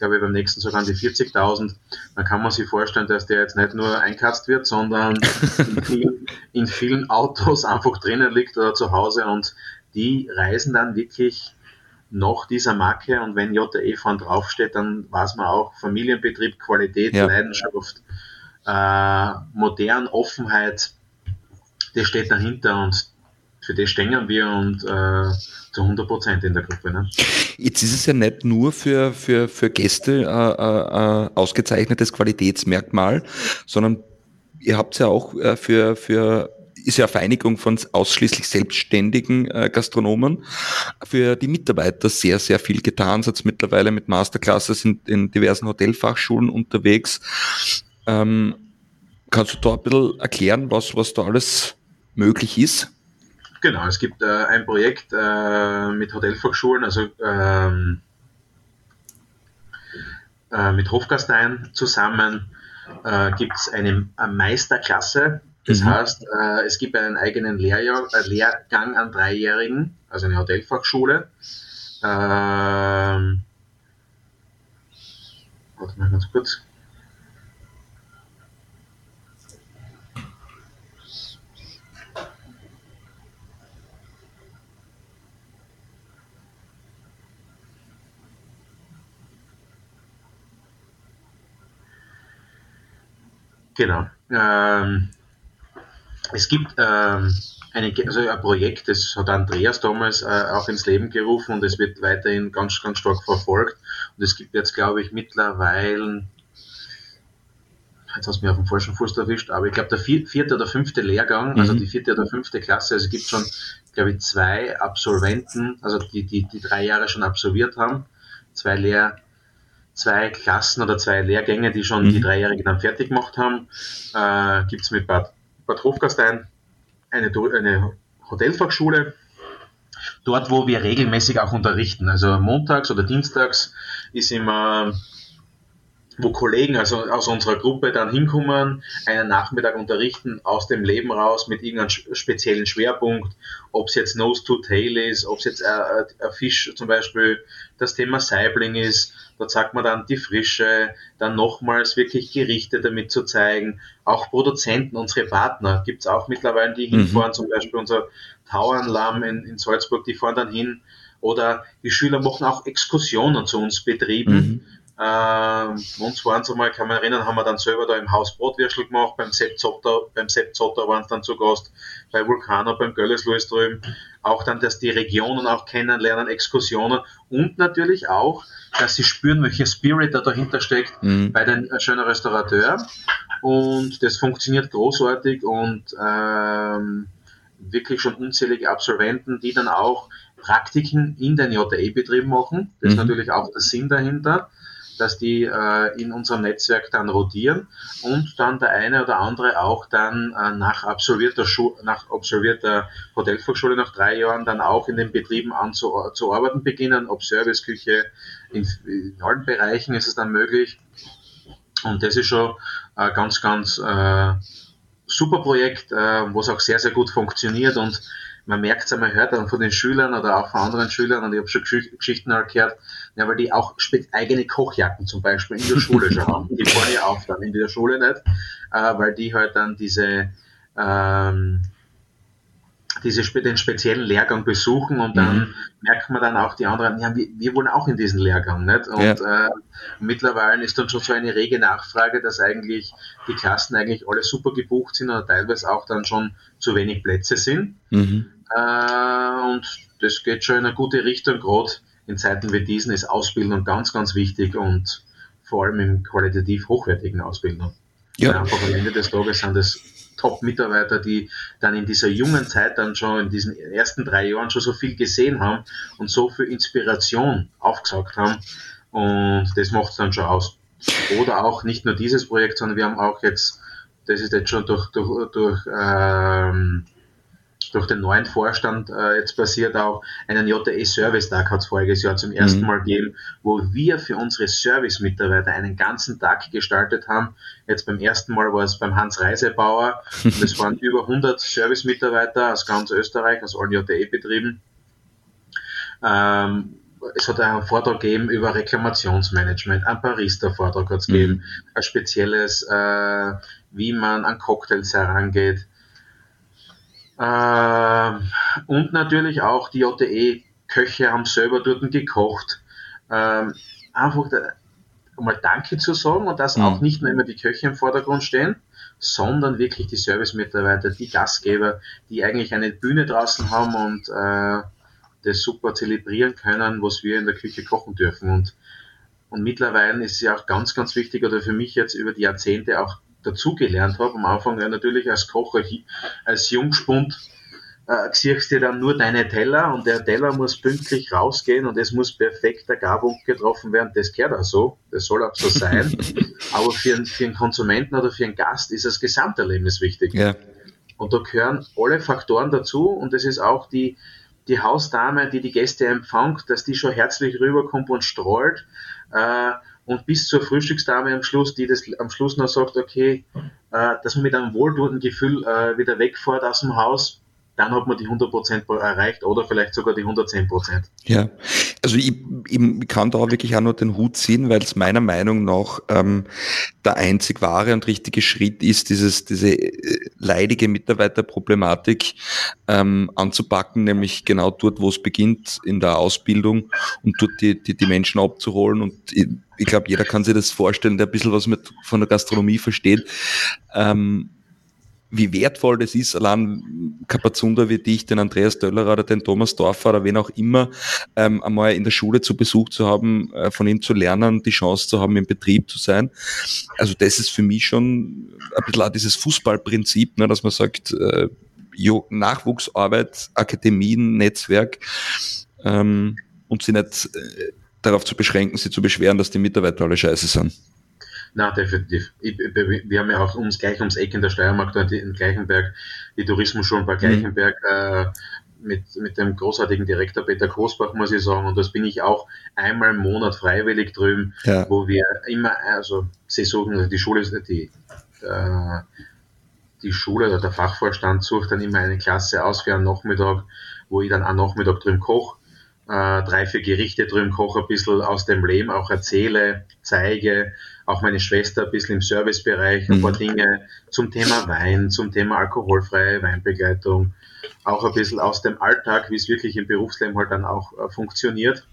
glaube ich, beim nächsten sogar an die 40.000, dann kann man sich vorstellen, dass der jetzt nicht nur einkatzt wird, sondern in vielen, in vielen Autos einfach drinnen liegt oder zu Hause und die reisen dann wirklich nach dieser Marke und wenn JE vorn draufsteht, dann weiß man auch Familienbetrieb, Qualität, ja. Leidenschaft, äh, modern, Offenheit, das steht dahinter und für das stehen wir und äh, zu 100 Prozent in der Gruppe. Ne? Jetzt ist es ja nicht nur für, für, für Gäste äh, äh, äh ausgezeichnetes Qualitätsmerkmal, sondern ihr habt es ja auch äh, für, für ist ja eine Vereinigung von ausschließlich selbstständigen äh, Gastronomen. Für die Mitarbeiter sehr, sehr viel getan. Jetzt mittlerweile mit Masterclasses in, in diversen Hotelfachschulen unterwegs. Ähm, kannst du da ein bisschen erklären, was, was da alles möglich ist? Genau, es gibt äh, ein Projekt äh, mit Hotelfachschulen, also ähm, äh, mit Hofgastein zusammen äh, gibt es eine, eine Meisterklasse, das mhm. heißt, äh, es gibt einen eigenen Lehrjahr, äh, Lehrgang an Dreijährigen, also eine Hotelfachschule. Ähm, warte mal ganz kurz. Genau. Ähm, es gibt ähm, eine, also ein Projekt, das hat Andreas damals äh, auch ins Leben gerufen und es wird weiterhin ganz, ganz stark verfolgt. Und es gibt jetzt, glaube ich, mittlerweile, jetzt hast du mich auf dem falschen Fuß erwischt, aber ich glaube, der vierte oder fünfte Lehrgang, also mhm. also die vierte oder fünfte Klasse, also es gibt schon, glaube ich, zwei Absolventen, also die, die, die drei Jahre schon absolviert haben, zwei Lehr zwei Klassen oder zwei Lehrgänge, die schon mhm. die Dreijährigen dann fertig gemacht haben. Äh, Gibt es mit Bad, Bad Hofgastein eine, eine Hotelfachschule, dort wo wir regelmäßig auch unterrichten. Also montags oder dienstags ist immer wo Kollegen also aus unserer Gruppe dann hinkommen, einen Nachmittag unterrichten, aus dem Leben raus mit irgendeinem speziellen Schwerpunkt, ob es jetzt Nose to Tail ist, ob es jetzt ein Fisch zum Beispiel das Thema Saibling ist, dort sagt man dann die Frische, dann nochmals wirklich Gerichte damit zu zeigen, auch Produzenten, unsere Partner, gibt es auch mittlerweile, die mhm. hinfahren, zum Beispiel unser Tauernlamm in, in Salzburg, die fahren dann hin, oder die Schüler machen auch Exkursionen zu uns betrieben, mhm ähm, uns waren es einmal, kann man erinnern, haben wir dann selber da im Haus Brotwürstel gemacht, beim Sepp Zotter, beim Sepp Zotter waren es dann zu Gast, bei Vulkaner, beim Göllesluis drüben. Auch dann, dass die Regionen auch kennenlernen, Exkursionen und natürlich auch, dass sie spüren, welcher Spirit da dahinter steckt mhm. bei den äh, schönen Restaurateur. Und das funktioniert großartig und ähm, wirklich schon unzählige Absolventen, die dann auch Praktiken in den JE-Betrieben machen. Das mhm. ist natürlich auch der Sinn dahinter dass die äh, in unserem Netzwerk dann rotieren und dann der eine oder andere auch dann äh, nach absolvierter Schu nach absolvierter Hotelfachschule nach drei Jahren dann auch in den Betrieben anzuarbeiten beginnen, ob Serviceküche, in, in allen Bereichen ist es dann möglich. Und das ist schon ein ganz, ganz äh, super Projekt, äh, wo es auch sehr, sehr gut funktioniert und man merkt es einmal, hört dann von den Schülern oder auch von anderen Schülern, und ich habe schon Geschichten halt gehört, ja, weil die auch eigene Kochjacken zum Beispiel in der Schule schon haben. Die fahren ja auf dann in der Schule nicht, äh, weil die halt dann diese, ähm, diese den speziellen Lehrgang besuchen und dann mhm. merkt man dann auch die anderen, ja, wir, wir wollen auch in diesen Lehrgang, nicht? Und ja. äh, mittlerweile ist dann schon so eine rege Nachfrage, dass eigentlich die Klassen eigentlich alle super gebucht sind oder teilweise auch dann schon zu wenig Plätze sind. Mhm. Äh, und das geht schon in eine gute Richtung, gerade in Zeiten wie diesen ist Ausbildung ganz, ganz wichtig und vor allem in qualitativ hochwertigen Ausbildung. Ja. einfach am Ende des Tages sind es Top-Mitarbeiter, die dann in dieser jungen Zeit dann schon in diesen ersten drei Jahren schon so viel gesehen haben und so viel Inspiration aufgesaugt haben. Und das macht es dann schon aus. Oder auch nicht nur dieses Projekt, sondern wir haben auch jetzt, das ist jetzt schon durch, durch, durch ähm, durch den neuen Vorstand äh, jetzt passiert auch einen JE Service Tag hat es voriges Jahr zum ersten mhm. Mal gegeben, wo wir für unsere Service-Mitarbeiter einen ganzen Tag gestaltet haben. Jetzt beim ersten Mal war es beim Hans Reisebauer. Das waren über 100 Service-Mitarbeiter aus ganz Österreich, aus allen JE-Betrieben. Ähm, es hat einen Vortrag gegeben über Reklamationsmanagement, einen Barista-Vortrag hat es mhm. gegeben, ein spezielles, äh, wie man an Cocktails herangeht, und natürlich auch die JTE-Köche haben selber dort gekocht. Ähm, einfach mal Danke zu sagen und dass mhm. auch nicht nur immer die Köche im Vordergrund stehen, sondern wirklich die Service-Mitarbeiter, die Gastgeber, die eigentlich eine Bühne draußen haben und äh, das super zelebrieren können, was wir in der Küche kochen dürfen. Und, und mittlerweile ist es ja auch ganz, ganz wichtig, oder für mich jetzt über die Jahrzehnte auch dazugelernt habe. Am Anfang ja natürlich als Koch, als Jungspund, äh, siehst du dann nur deine Teller und der Teller muss pünktlich rausgehen und es muss perfekt der Garpunkt getroffen werden. Das gehört auch so, das soll auch so sein. Aber für, einen, für einen Konsumenten oder für einen Gast ist das Gesamterlebnis wichtig. Ja. Und da gehören alle Faktoren dazu und es ist auch die, die Hausdame, die die Gäste empfängt, dass die schon herzlich rüberkommt und strahlt. Äh, und bis zur Frühstücksdame am Schluss, die das am Schluss noch sagt, okay, äh, dass man mit einem wohltuenden Gefühl äh, wieder wegfährt aus dem Haus, dann hat man die 100% erreicht oder vielleicht sogar die 110%. Ja, also ich, ich kann da wirklich auch nur den Hut ziehen, weil es meiner Meinung nach ähm, der einzig wahre und richtige Schritt ist, dieses, diese äh, leidige Mitarbeiterproblematik ähm, anzupacken, nämlich genau dort, wo es beginnt, in der Ausbildung und dort die, die, die Menschen abzuholen und ich, ich glaube, jeder kann sich das vorstellen, der ein bisschen was mit von der Gastronomie versteht. Ähm, wie wertvoll das ist, allein Kapazunda wie dich, den Andreas Döllerer oder den Thomas Dorfer oder wen auch immer, ähm, einmal in der Schule zu Besuch zu haben, äh, von ihm zu lernen, die Chance zu haben, im Betrieb zu sein. Also das ist für mich schon ein bisschen auch dieses Fußballprinzip, ne, dass man sagt, äh, jo, Nachwuchsarbeit, Akademien, Netzwerk ähm, und sie nicht äh, darauf zu beschränken, sie zu beschweren, dass die Mitarbeiter alle scheiße sind. Na, definitiv. Ich, wir haben ja auch uns gleich ums Eck in der Steiermark, da in Gleichenberg, die Tourismusschulen bei mhm. Gleichenberg, mhm. äh, mit, mit dem großartigen Direktor Peter Großbach, muss ich sagen, und das bin ich auch einmal im Monat freiwillig drüben, ja. wo wir immer, also sie suchen, also die Schule, die, äh, die Schule oder der Fachvorstand sucht dann immer eine Klasse aus für einen Nachmittag, wo ich dann am Nachmittag drüben koche, äh, drei, vier Gerichte drüben koche, ein bisschen aus dem Leben auch erzähle, zeige, auch meine Schwester ein bisschen im Servicebereich, ein mhm. paar Dinge zum Thema Wein, zum Thema alkoholfreie Weinbegleitung, auch ein bisschen aus dem Alltag, wie es wirklich im Berufsleben halt dann auch äh, funktioniert.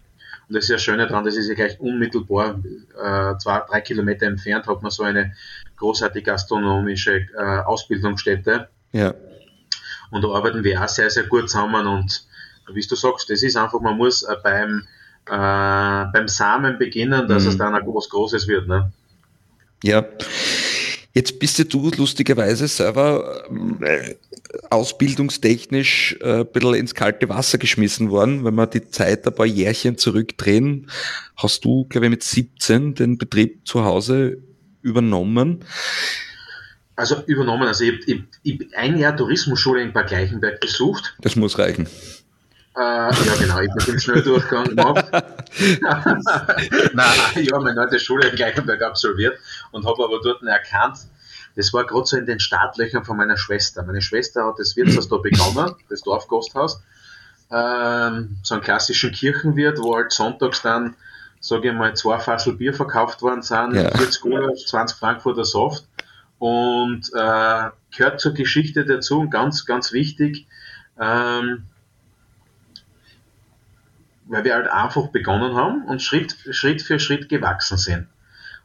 Und das ist ja Schöne daran, das ist ja gleich unmittelbar, äh, zwei, drei Kilometer entfernt, hat man so eine großartige gastronomische äh, Ausbildungsstätte. Ja. Und da arbeiten wir auch sehr, sehr gut zusammen und wie du sagst, das ist einfach, man muss äh, beim, äh, beim Samen beginnen, dass mhm. es dann auch was Großes wird. Ne? Ja. Jetzt bist ja du lustigerweise selber äh, ausbildungstechnisch äh, ein bisschen ins kalte Wasser geschmissen worden. Wenn wir die Zeit ein paar Jährchen zurückdrehen, hast du, glaube ich, mit 17 den Betrieb zu Hause übernommen. Also übernommen, also ich habe ein Jahr Tourismusschule in Bad Gleichenberg besucht. Das muss reichen. Äh, ja, genau, ich bin im Schnelldurchgang gemacht. Nein, ich habe meine neue Schule in Gleichenberg absolviert und habe aber dort erkannt, das war gerade so in den Startlöchern von meiner Schwester. Meine Schwester hat das Wirtshaus da begonnen, das Dorfgasthaus. Ähm, so einen klassischen Kirchenwirt, wo halt sonntags dann, sage ich mal, zwei Fassel Bier verkauft worden sind, ja. 40 Euro, 20 Frankfurter Saft. Und äh, gehört zur Geschichte dazu und ganz, ganz wichtig, ähm, weil wir halt einfach begonnen haben und Schritt, Schritt für Schritt gewachsen sind.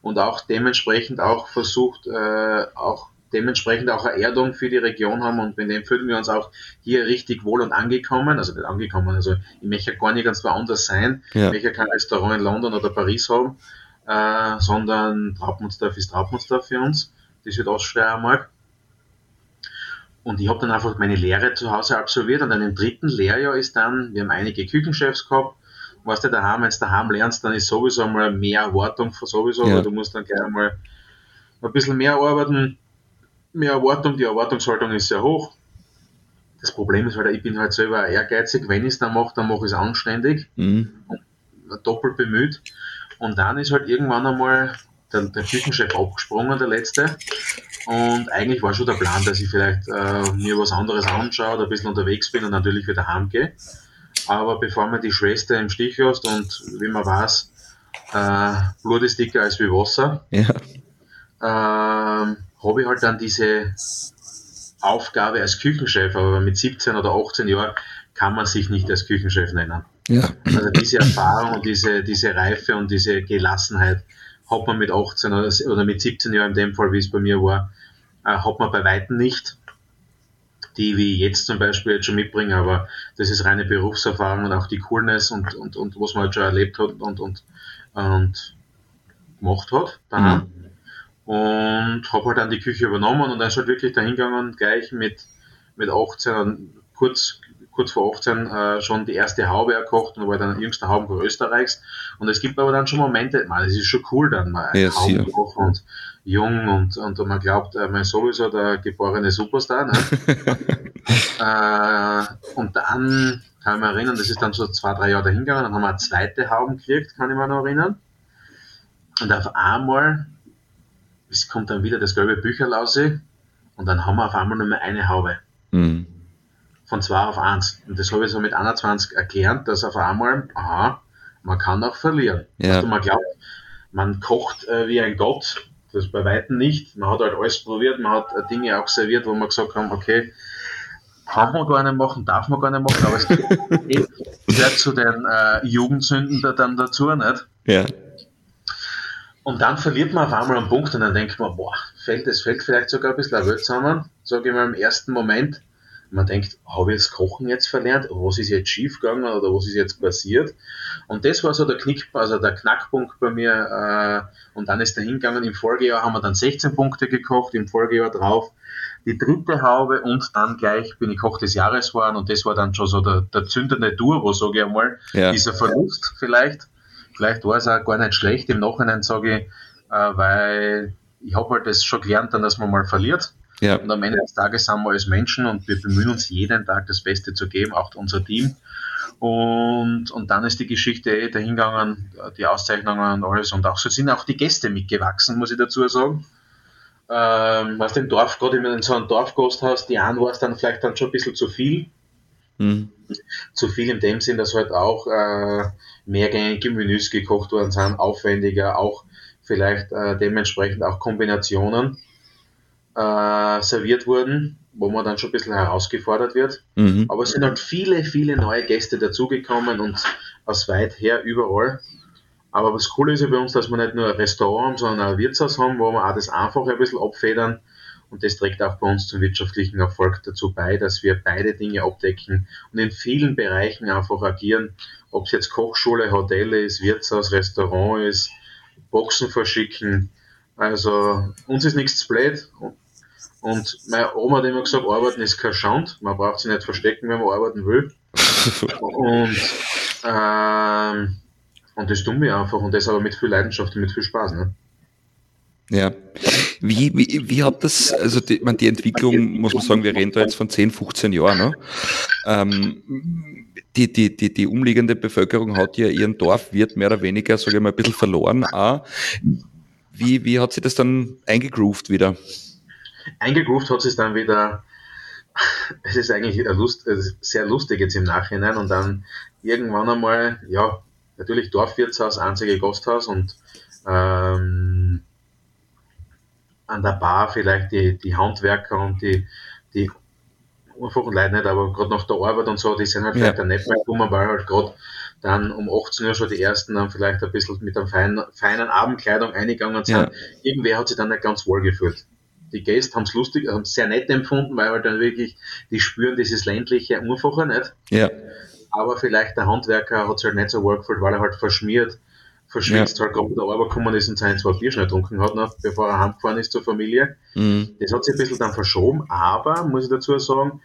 Und auch dementsprechend auch versucht, äh, auch dementsprechend auch eine Erdung für die Region haben und mit dem fühlen wir uns auch hier richtig wohl und angekommen, also nicht angekommen, also ich möchte gar nicht ganz woanders sein, ja. ich möchte kein Restaurant in London oder Paris haben, äh, sondern Traubmundsdorf ist Traubmundsdorf für uns, die Südoststeiermark. Und ich habe dann einfach meine Lehre zu Hause absolviert und dann im dritten Lehrjahr ist dann, wir haben einige Küchenchefs gehabt, weißt du, daheim, wenn du daheim lernst, dann ist sowieso mal mehr Erwartung sowieso, ja. weil du musst dann gleich mal ein bisschen mehr arbeiten, mehr Erwartung, die Erwartungshaltung ist sehr hoch. Das Problem ist halt, ich bin halt selber ehrgeizig, wenn ich es dann mache, dann mache ich es anständig mhm. und doppelt bemüht. Und dann ist halt irgendwann einmal der, der Küchenchef abgesprungen, der letzte. Und eigentlich war schon der Plan, dass ich vielleicht äh, mir was anderes anschaue, ein bisschen unterwegs bin und natürlich wieder heimgehe. Aber bevor man die Schwester im Stich lässt und wie man weiß, äh, Blut ist dicker als wie Wasser, ja. äh, habe ich halt dann diese Aufgabe als Küchenchef, aber mit 17 oder 18 Jahren kann man sich nicht als Küchenchef nennen. Ja. Also diese Erfahrung und diese, diese Reife und diese Gelassenheit hat man mit 18 oder, mit 17 Jahren in dem Fall, wie es bei mir war, äh, hat man bei Weitem nicht. Die wie jetzt zum Beispiel jetzt schon mitbringen, aber das ist reine Berufserfahrung und auch die Coolness und, und, und was man halt schon erlebt hat und, und, und gemacht hat. Mhm. Und habe halt dann die Küche übernommen und dann ist halt wirklich dahin gegangen, gleich mit, mit 18, kurz kurz vor 18 äh, schon die erste Haube erkocht und war dann jüngster Haubenkoch Österreichs. Und es gibt aber dann schon Momente, man, es ist schon cool dann mal ja, Haubenkoch und jung und, und man glaubt, äh, man ist sowieso der geborene Superstar. Ne? äh, und dann kann ich mich erinnern, das ist dann so zwei, drei Jahre dahingegangen, dann haben wir eine zweite Hauben gekriegt, kann ich mich noch erinnern. Und auf einmal, es kommt dann wieder das gelbe Bücherl raus und dann haben wir auf einmal nur mehr eine Haube. Mhm von 2 auf 1. Und das habe ich so mit 21 erklärt, dass auf einmal, aha, man kann auch verlieren. Ja. Also man glaubt, man kocht äh, wie ein Gott, das bei Weitem nicht. Man hat halt alles probiert, man hat äh, Dinge auch serviert, wo man gesagt haben, okay, kann man gar nicht machen, darf man gar nicht machen, aber es gehört zu den äh, Jugendsünden da dann dazu, nicht? Ja. Und dann verliert man auf einmal einen Punkt und dann denkt man, boah, fällt, es fällt vielleicht sogar ein bisschen Welt zusammen, sage ich mal im ersten Moment man denkt, habe ich das Kochen jetzt verlernt? Was ist jetzt schiefgegangen oder was ist jetzt passiert? Und das war so der Knick, also der Knackpunkt bei mir. Äh, und dann ist er hingegangen. Im Folgejahr haben wir dann 16 Punkte gekocht, im Folgejahr drauf die dritte Haube und dann gleich bin ich Koch des Jahres geworden und das war dann schon so der, der zündende Turbo, sage ich einmal. Ja. Dieser Verlust vielleicht Vielleicht war es auch gar nicht schlecht. Im Nachhinein sage ich, äh, weil ich habe halt das schon gelernt, dann, dass man mal verliert. Ja. Und am Ende des Tages sind wir als Menschen und wir bemühen uns jeden Tag das Beste zu geben, auch unser Team. Und, und dann ist die Geschichte eh dahingegangen, die Auszeichnungen und alles. Und auch so sind auch die Gäste mitgewachsen, muss ich dazu sagen. Ähm, was im Dorf, gerade wenn du so ein Dorfgast hast, die einen war es dann vielleicht dann schon ein bisschen zu viel. Mhm. Zu viel in dem Sinn, dass halt auch äh, mehrgängige Menüs gekocht worden sind, aufwendiger, auch vielleicht äh, dementsprechend auch Kombinationen äh, serviert wurden, wo man dann schon ein bisschen herausgefordert wird. Mhm. Aber es sind halt viele, viele neue Gäste dazugekommen und aus weit her überall. Aber was cool ist ja bei uns, dass wir nicht nur ein Restaurant haben, sondern ein Wirtshaus haben, wo wir auch das einfach ein bisschen abfedern. Und das trägt auch bei uns zum wirtschaftlichen Erfolg dazu bei, dass wir beide Dinge abdecken und in vielen Bereichen einfach agieren. Ob es jetzt Kochschule, Hotel ist, Wirtshaus, Restaurant ist, Boxen verschicken. Also uns ist nichts zu blöd. Und meine Oma hat immer gesagt, arbeiten ist kein Schand. Man braucht sich nicht verstecken, wenn man arbeiten will. und, ähm, und das tun wir einfach. Und das aber mit viel Leidenschaft und mit viel Spaß. Ne? Ja. Wie, wie, wie hat das, also die, man, die Entwicklung, muss man sagen, wir reden da jetzt von 10, 15 Jahren, ne? ähm, die, die, die, die umliegende Bevölkerung hat ja ihren Dorfwirt mehr oder weniger, sage ich mal, ein bisschen verloren. Auch. Wie, wie hat sich das dann eingegroovt wieder? Eingegroovt hat sich dann wieder, es ist eigentlich Lust, sehr lustig jetzt im Nachhinein und dann irgendwann einmal, ja, natürlich Dorfwirtshaus, einzige Gasthaus und ähm, an der Bar vielleicht die, die Handwerker und die, die einfachen Leute nicht, aber gerade nach der Arbeit und so, die sind halt vielleicht ja. nicht mehr gekommen, weil halt gerade dann um 18 Uhr schon die ersten dann vielleicht ein bisschen mit einer feinen, feinen Abendkleidung eingegangen sind. Ja. Irgendwer hat sich dann nicht ganz wohl gefühlt. Die Gäste haben es lustig, haben es sehr nett empfunden, weil halt dann wirklich, die spüren dieses ländliche Einfache nicht. Ja. Aber vielleicht der Handwerker hat es halt nicht so gefühlt, weil er halt verschmiert verschwitzt ja. halt gerade der Arbeit gekommen ist und seine zwei Bier schnell getrunken hat, noch, bevor er heimgefahren ist zur Familie. Mhm. Das hat sich ein bisschen dann verschoben, aber, muss ich dazu sagen,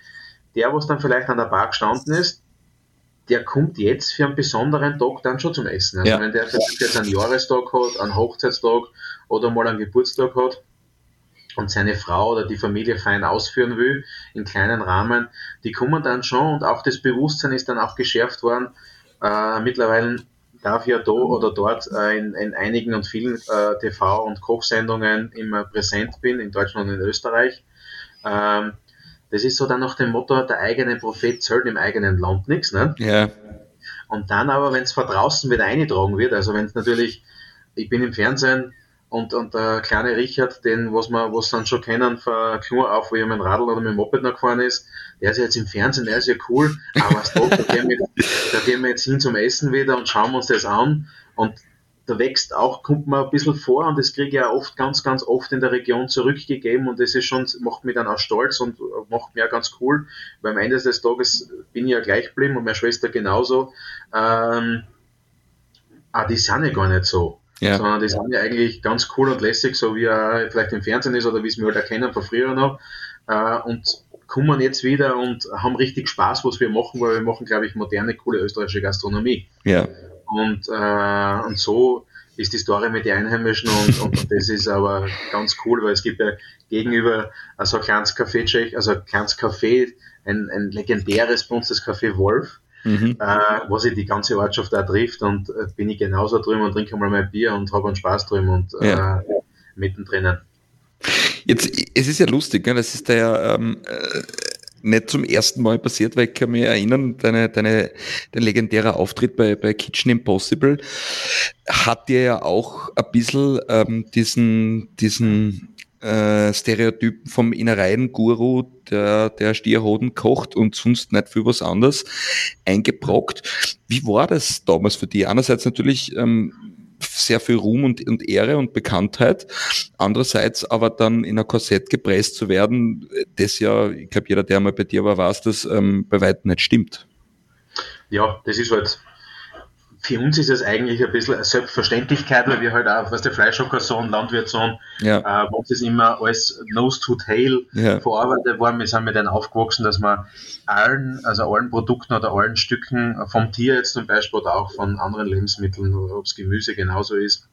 der, was dann vielleicht an der Bar gestanden ist, der kommt jetzt für einen besonderen Tag dann schon zum Essen. Also ja. wenn der jetzt einen Jahrestag hat, einen Hochzeitstag oder mal einen Geburtstag hat und seine Frau oder die Familie fein ausführen will, in kleinen Rahmen, die kommen dann schon und auch das Bewusstsein ist dann auch geschärft worden. Äh, mittlerweile darf ja da oder dort äh, in, in, einigen und vielen äh, TV- und Kochsendungen immer präsent bin, in Deutschland und in Österreich. Ähm, das ist so dann nach dem Motto, der eigene Prophet zählt im eigenen Land nichts. Ne? Ja. Und dann aber, wenn es von draußen wieder eingetragen wird, also wenn es natürlich, ich bin im Fernsehen, und, und der kleine Richard, den, was wir, was dann schon kennen, von Knur auf, wo er mit dem Radl oder mit dem Moped noch gefahren ist, der ist ja jetzt im Fernsehen, der ist ja cool, aber stop, da, gehen wir, da gehen wir jetzt hin zum Essen wieder und schauen uns das an. Und da wächst auch, kommt man ein bisschen vor und das kriege ich ja oft, ganz, ganz oft in der Region zurückgegeben und das ist schon, macht mich dann auch stolz und macht mir auch ganz cool, weil am Ende des Tages bin ich ja gleich geblieben und meine Schwester genauso. Ähm, ah, die sind ja gar nicht so. Ja. Sondern die sind ja eigentlich ganz cool und lässig, so wie er vielleicht im Fernsehen ist oder wie es wir halt erkennen von früher noch. Äh, und kommen jetzt wieder und haben richtig Spaß, was wir machen, weil wir machen, glaube ich, moderne, coole österreichische Gastronomie. Ja. Und, äh, und so ist die Story mit den Einheimischen und, und das ist aber ganz cool, weil es gibt ja gegenüber also ein kleines Café, also ein kleines Café, ein, ein legendäres bei uns, das Café Wolf mhm. äh, was ich die ganze Ortschaft da trifft und äh, bin ich genauso drüben und trinke mal mein Bier und habe einen Spaß drüben und ja. äh, mittendrin. Jetzt, es ist ja lustig, ne? das ist ja ähm, äh, nicht zum ersten Mal passiert, weil ich kann mich erinnern, deine, deine, dein legendärer Auftritt bei, bei Kitchen Impossible hat dir ja auch ein bisschen ähm, diesen, diesen äh, Stereotypen vom Innereien-Guru, der, der Stierhoden kocht und sonst nicht für was anderes, eingebrockt. Wie war das damals für dich? Einerseits natürlich ähm, sehr viel Ruhm und, und Ehre und Bekanntheit, andererseits aber dann in ein Korsett gepresst zu werden, das ja, ich glaube, jeder, der mal bei dir war, weiß, dass ähm, bei weitem nicht stimmt. Ja, das ist halt für uns ist es eigentlich ein bisschen eine Selbstverständlichkeit, weil wir halt auch, was der Fleischhockersohn, Landwirtssohn, ja. äh, uns ist immer alles Nose to Tail ja. verarbeitet worden. Wir sind mit denen aufgewachsen, dass man allen, also allen Produkten oder allen Stücken vom Tier jetzt zum Beispiel oder auch von anderen Lebensmitteln, ob es Gemüse genauso ist,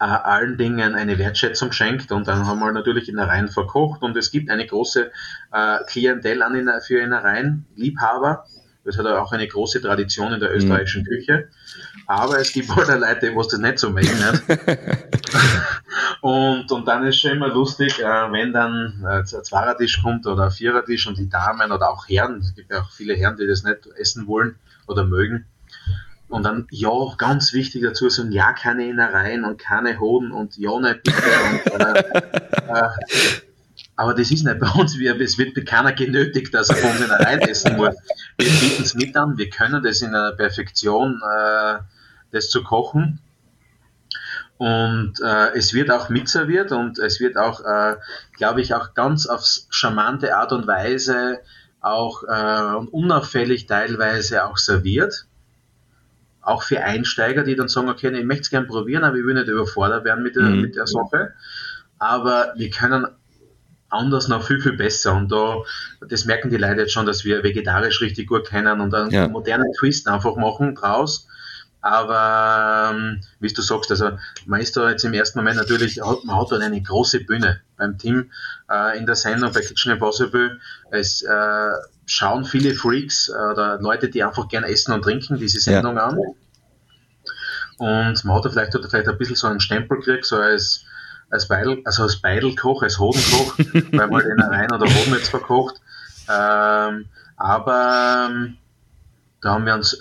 äh, allen Dingen eine Wertschätzung schenkt und dann haben wir natürlich Innereien verkocht und es gibt eine große äh, Klientel an, für Innereien, Liebhaber, das hat auch eine große Tradition in der mhm. österreichischen mhm. Küche. Aber es gibt halt Leute, die das nicht so mögen. Und, und dann ist schon immer lustig, äh, wenn dann äh, ein Zweiertisch kommt oder ein Vierertisch und die Damen oder auch Herren, es gibt ja auch viele Herren, die das nicht essen wollen oder mögen. Und dann, ja, ganz wichtig dazu, so ja, keine Innereien und keine Hoden und ja, nicht bitte. Und, äh, äh, aber das ist nicht bei uns. Wir, es wird keiner genötigt, dass er von uns rein essen muss. Wir bieten es mit an. Wir können das in einer Perfektion, äh, das zu kochen. Und äh, es wird auch mitserviert und es wird auch, äh, glaube ich, auch ganz auf charmante Art und Weise auch äh, und unauffällig teilweise auch serviert. Auch für Einsteiger, die dann sagen, okay, ich möchte es gerne probieren, aber ich will nicht überfordert werden mit der, mhm. mit der Sache. Aber wir können anders noch viel, viel besser. Und da, das merken die Leute jetzt schon, dass wir vegetarisch richtig gut kennen und einen ja. modernen Twist einfach machen draus. Aber ähm, wie du sagst, also man ist da jetzt im ersten Moment natürlich, man hat da eine große Bühne beim Team äh, in der Sendung bei Kitchen Impossible. Es äh, schauen viele Freaks äh, oder Leute, die einfach gern essen und trinken, diese Sendung ja. an. Und man hat da vielleicht, hat vielleicht ein bisschen so einen Stempel gekriegt, so als als Beidel, also als Beidelkoch, als Hodenkoch, weil man den rein oder Hoden jetzt verkocht. Ähm, aber ähm, da haben wir uns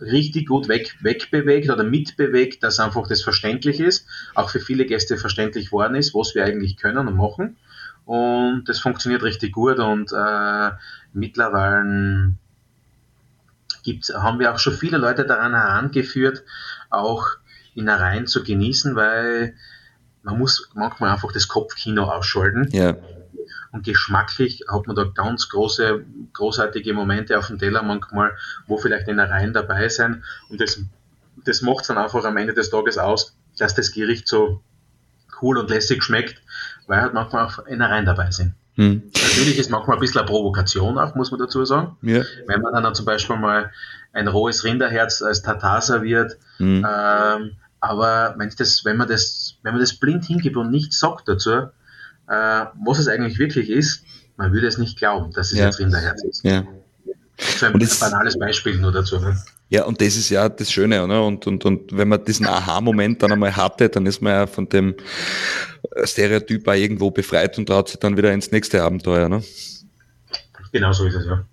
richtig gut weg, wegbewegt oder mitbewegt, dass einfach das verständlich ist, auch für viele Gäste verständlich worden ist, was wir eigentlich können und machen. Und das funktioniert richtig gut und äh, mittlerweile gibt's, haben wir auch schon viele Leute daran herangeführt, auch Innereien zu genießen, weil man muss manchmal einfach das Kopfkino ausschalten. Ja. Und geschmacklich hat man da ganz große, großartige Momente auf dem Teller manchmal, wo vielleicht Innereien dabei sind. Und das, das macht es dann einfach am Ende des Tages aus, dass das Gericht so cool und lässig schmeckt, weil halt manchmal auch Innereien dabei sind. Hm. Natürlich ist manchmal ein bisschen eine Provokation auch, muss man dazu sagen. Ja. Wenn man dann zum Beispiel mal ein rohes Rinderherz als Tatar serviert, hm. ähm, aber wenn, das, wenn, man das, wenn man das blind hingibt und nichts sagt dazu, äh, was es eigentlich wirklich ist, man würde es nicht glauben, dass es ja. jetzt Rinderherz ist. Ja. So ein, das, banales Beispiel nur dazu. Ne? Ja, und das ist ja das Schöne, oder? Und, und, und wenn man diesen Aha-Moment dann einmal hatte, dann ist man ja von dem Stereotyp auch irgendwo befreit und traut sich dann wieder ins nächste Abenteuer. Ne? Genau so ist es, ja.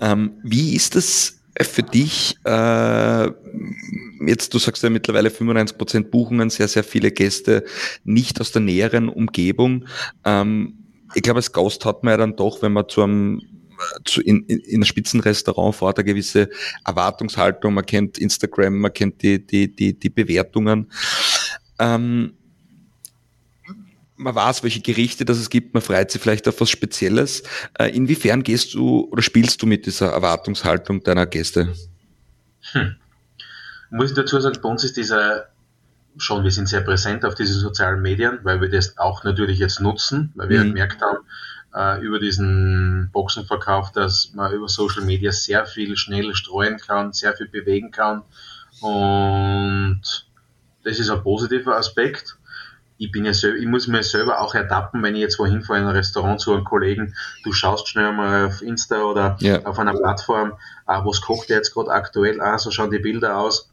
Ähm, wie ist das für dich, äh, jetzt, du sagst ja mittlerweile 95% Buchungen, sehr, sehr viele Gäste nicht aus der näheren Umgebung. Ähm, ich glaube, als Gast hat man ja dann doch, wenn man zu einem zu, in, in, in einem Spitzenrestaurant fährt, eine gewisse Erwartungshaltung, man kennt Instagram, man kennt die, die, die, die Bewertungen. Ähm, man weiß, welche Gerichte das es gibt, man freut sich vielleicht auf was Spezielles. Äh, inwiefern gehst du oder spielst du mit dieser Erwartungshaltung deiner Gäste? Hm muss ich dazu sagen, bei uns ist dieser schon, wir sind sehr präsent auf diesen sozialen Medien, weil wir das auch natürlich jetzt nutzen, weil wir mhm. gemerkt haben, äh, über diesen Boxenverkauf, dass man über Social Media sehr viel schnell streuen kann, sehr viel bewegen kann. Und das ist ein positiver Aspekt ich bin ja ich muss mir selber auch ertappen, wenn ich jetzt wohin fahre in ein Restaurant zu einem Kollegen, du schaust schnell mal auf Insta oder ja. auf einer Plattform, ah, was kocht der jetzt gerade aktuell, ah, so schauen die Bilder aus.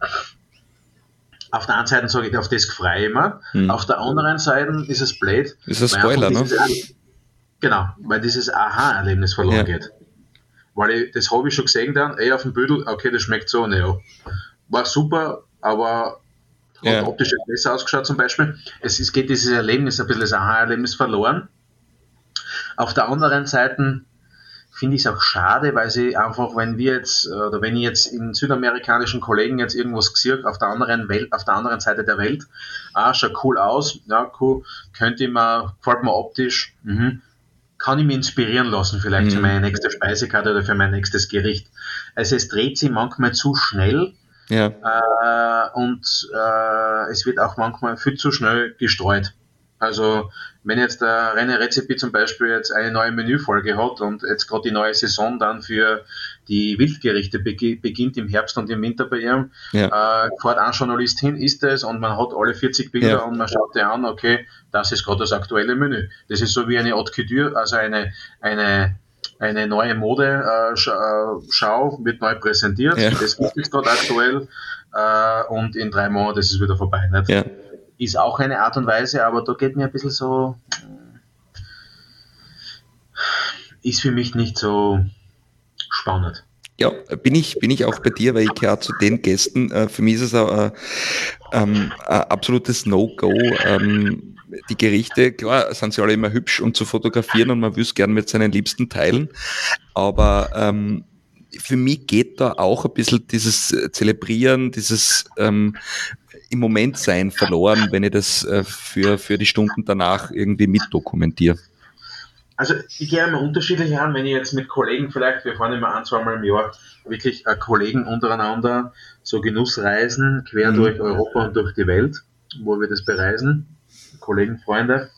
Auf der einen Seite sage ich, auf das freue ich immer, hm. auf der anderen Seite ist es blöd. Ist ein Spoiler, ne? Genau, weil dieses Aha-Erlebnis verloren ja. geht. Weil ich, das habe ich schon gesehen dann, ey, auf dem Büdel, okay, das schmeckt so, ne, War super, aber hat ja. optisch besser ausgeschaut zum Beispiel. Es, es geht dieses Erlebnis, ein bisschen das Aha-Erlebnis verloren. Auf der anderen Seite finde ich es auch schade, weil sie einfach, wenn wir jetzt, oder wenn ich jetzt in südamerikanischen Kollegen jetzt irgendwas gesehen auf der anderen Welt, auf der anderen Seite der Welt, ah, schaut cool aus, ja, cool, könnte ich mir, gefällt mir optisch, mhm. kann ich mich inspirieren lassen, vielleicht mhm. für meine nächste Speisekarte oder für mein nächstes Gericht. Also es dreht sich manchmal zu schnell ja. äh, und äh, es wird auch manchmal viel zu schnell gestreut. Also wenn jetzt der René Rezepi zum Beispiel jetzt eine neue Menüfolge hat und jetzt gerade die neue Saison dann für die Wildgerichte beginnt im Herbst und im Winter bei ihm, ja. äh, fährt ein Journalist hin, ist es und man hat alle 40 Bilder ja. und man schaut dir an, okay, das ist gerade das aktuelle Menü. Das ist so wie eine Haute Couture, also eine, eine eine neue Modeschau äh, wird neu präsentiert. Ja. Das gibt es gerade aktuell äh, und in drei Monaten ist es wieder vorbei. Nicht? Ja ist auch eine Art und Weise, aber da geht mir ein bisschen so, ist für mich nicht so spannend. Ja, bin ich, bin ich auch bei dir, weil ich gehöre zu den Gästen. Äh, für mich ist es ein, ähm, ein absolutes No-Go. Ähm, die Gerichte, klar, sind sie alle immer hübsch und zu fotografieren und man will es gern mit seinen Liebsten teilen. Aber ähm, für mich geht da auch ein bisschen dieses Zelebrieren, dieses ähm, im Moment sein verloren, wenn ich das äh, für, für die Stunden danach irgendwie mitdokumentiere? Also ich gehe immer unterschiedlich an, wenn ich jetzt mit Kollegen vielleicht, wir fahren immer ein, zweimal im Jahr, wirklich äh, Kollegen untereinander so Genussreisen quer mhm. durch Europa und durch die Welt, wo wir das bereisen, Kollegen, Freunde.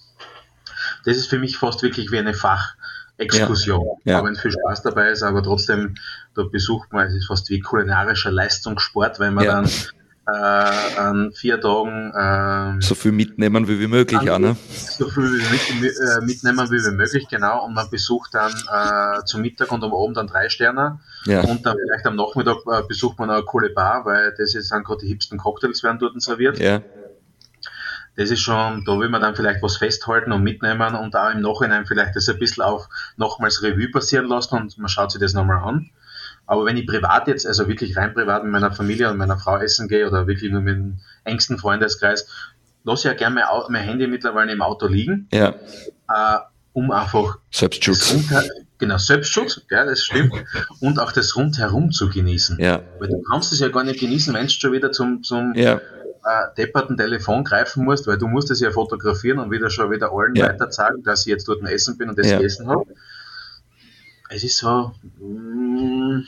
Das ist für mich fast wirklich wie eine Fachexkursion. Ja. Ja. Auch wenn viel Spaß dabei ist, aber trotzdem, da besucht man, es ist fast wie kulinarischer Leistungssport, weil man ja. dann äh, an vier Tagen äh, so viel mitnehmen wie, wie möglich, an, ne? So viel mit, äh, mitnehmen wie, wie möglich, genau. Und man besucht dann äh, zum Mittag und am Abend dann drei Sterne. Ja. Und dann vielleicht am Nachmittag äh, besucht man eine coole Bar, weil das ist dann gerade die hipsten Cocktails werden dort serviert. Ja. Das ist schon, da will man dann vielleicht was festhalten und mitnehmen und auch im Nachhinein vielleicht das ein bisschen auch nochmals Revue passieren lassen und man schaut sich das nochmal an. Aber wenn ich privat jetzt, also wirklich rein privat mit meiner Familie und meiner Frau essen gehe oder wirklich nur mit dem engsten Freundeskreis, lasse ich ja gerne mein, mein, Handy mittlerweile im Auto liegen. Ja. Äh, um einfach Selbstschutz. Rundher, genau, Selbstschutz, ja, das stimmt. und auch das rundherum zu genießen. Ja. Weil du kannst es ja gar nicht genießen, wenn du schon wieder zum, zum ja. Äh, depperten Telefon greifen musst, weil du musst es ja fotografieren und wieder schon wieder allen ja. weiter sagen, dass ich jetzt dort ein Essen bin und das ja. gegessen habe es ist so mh, mm,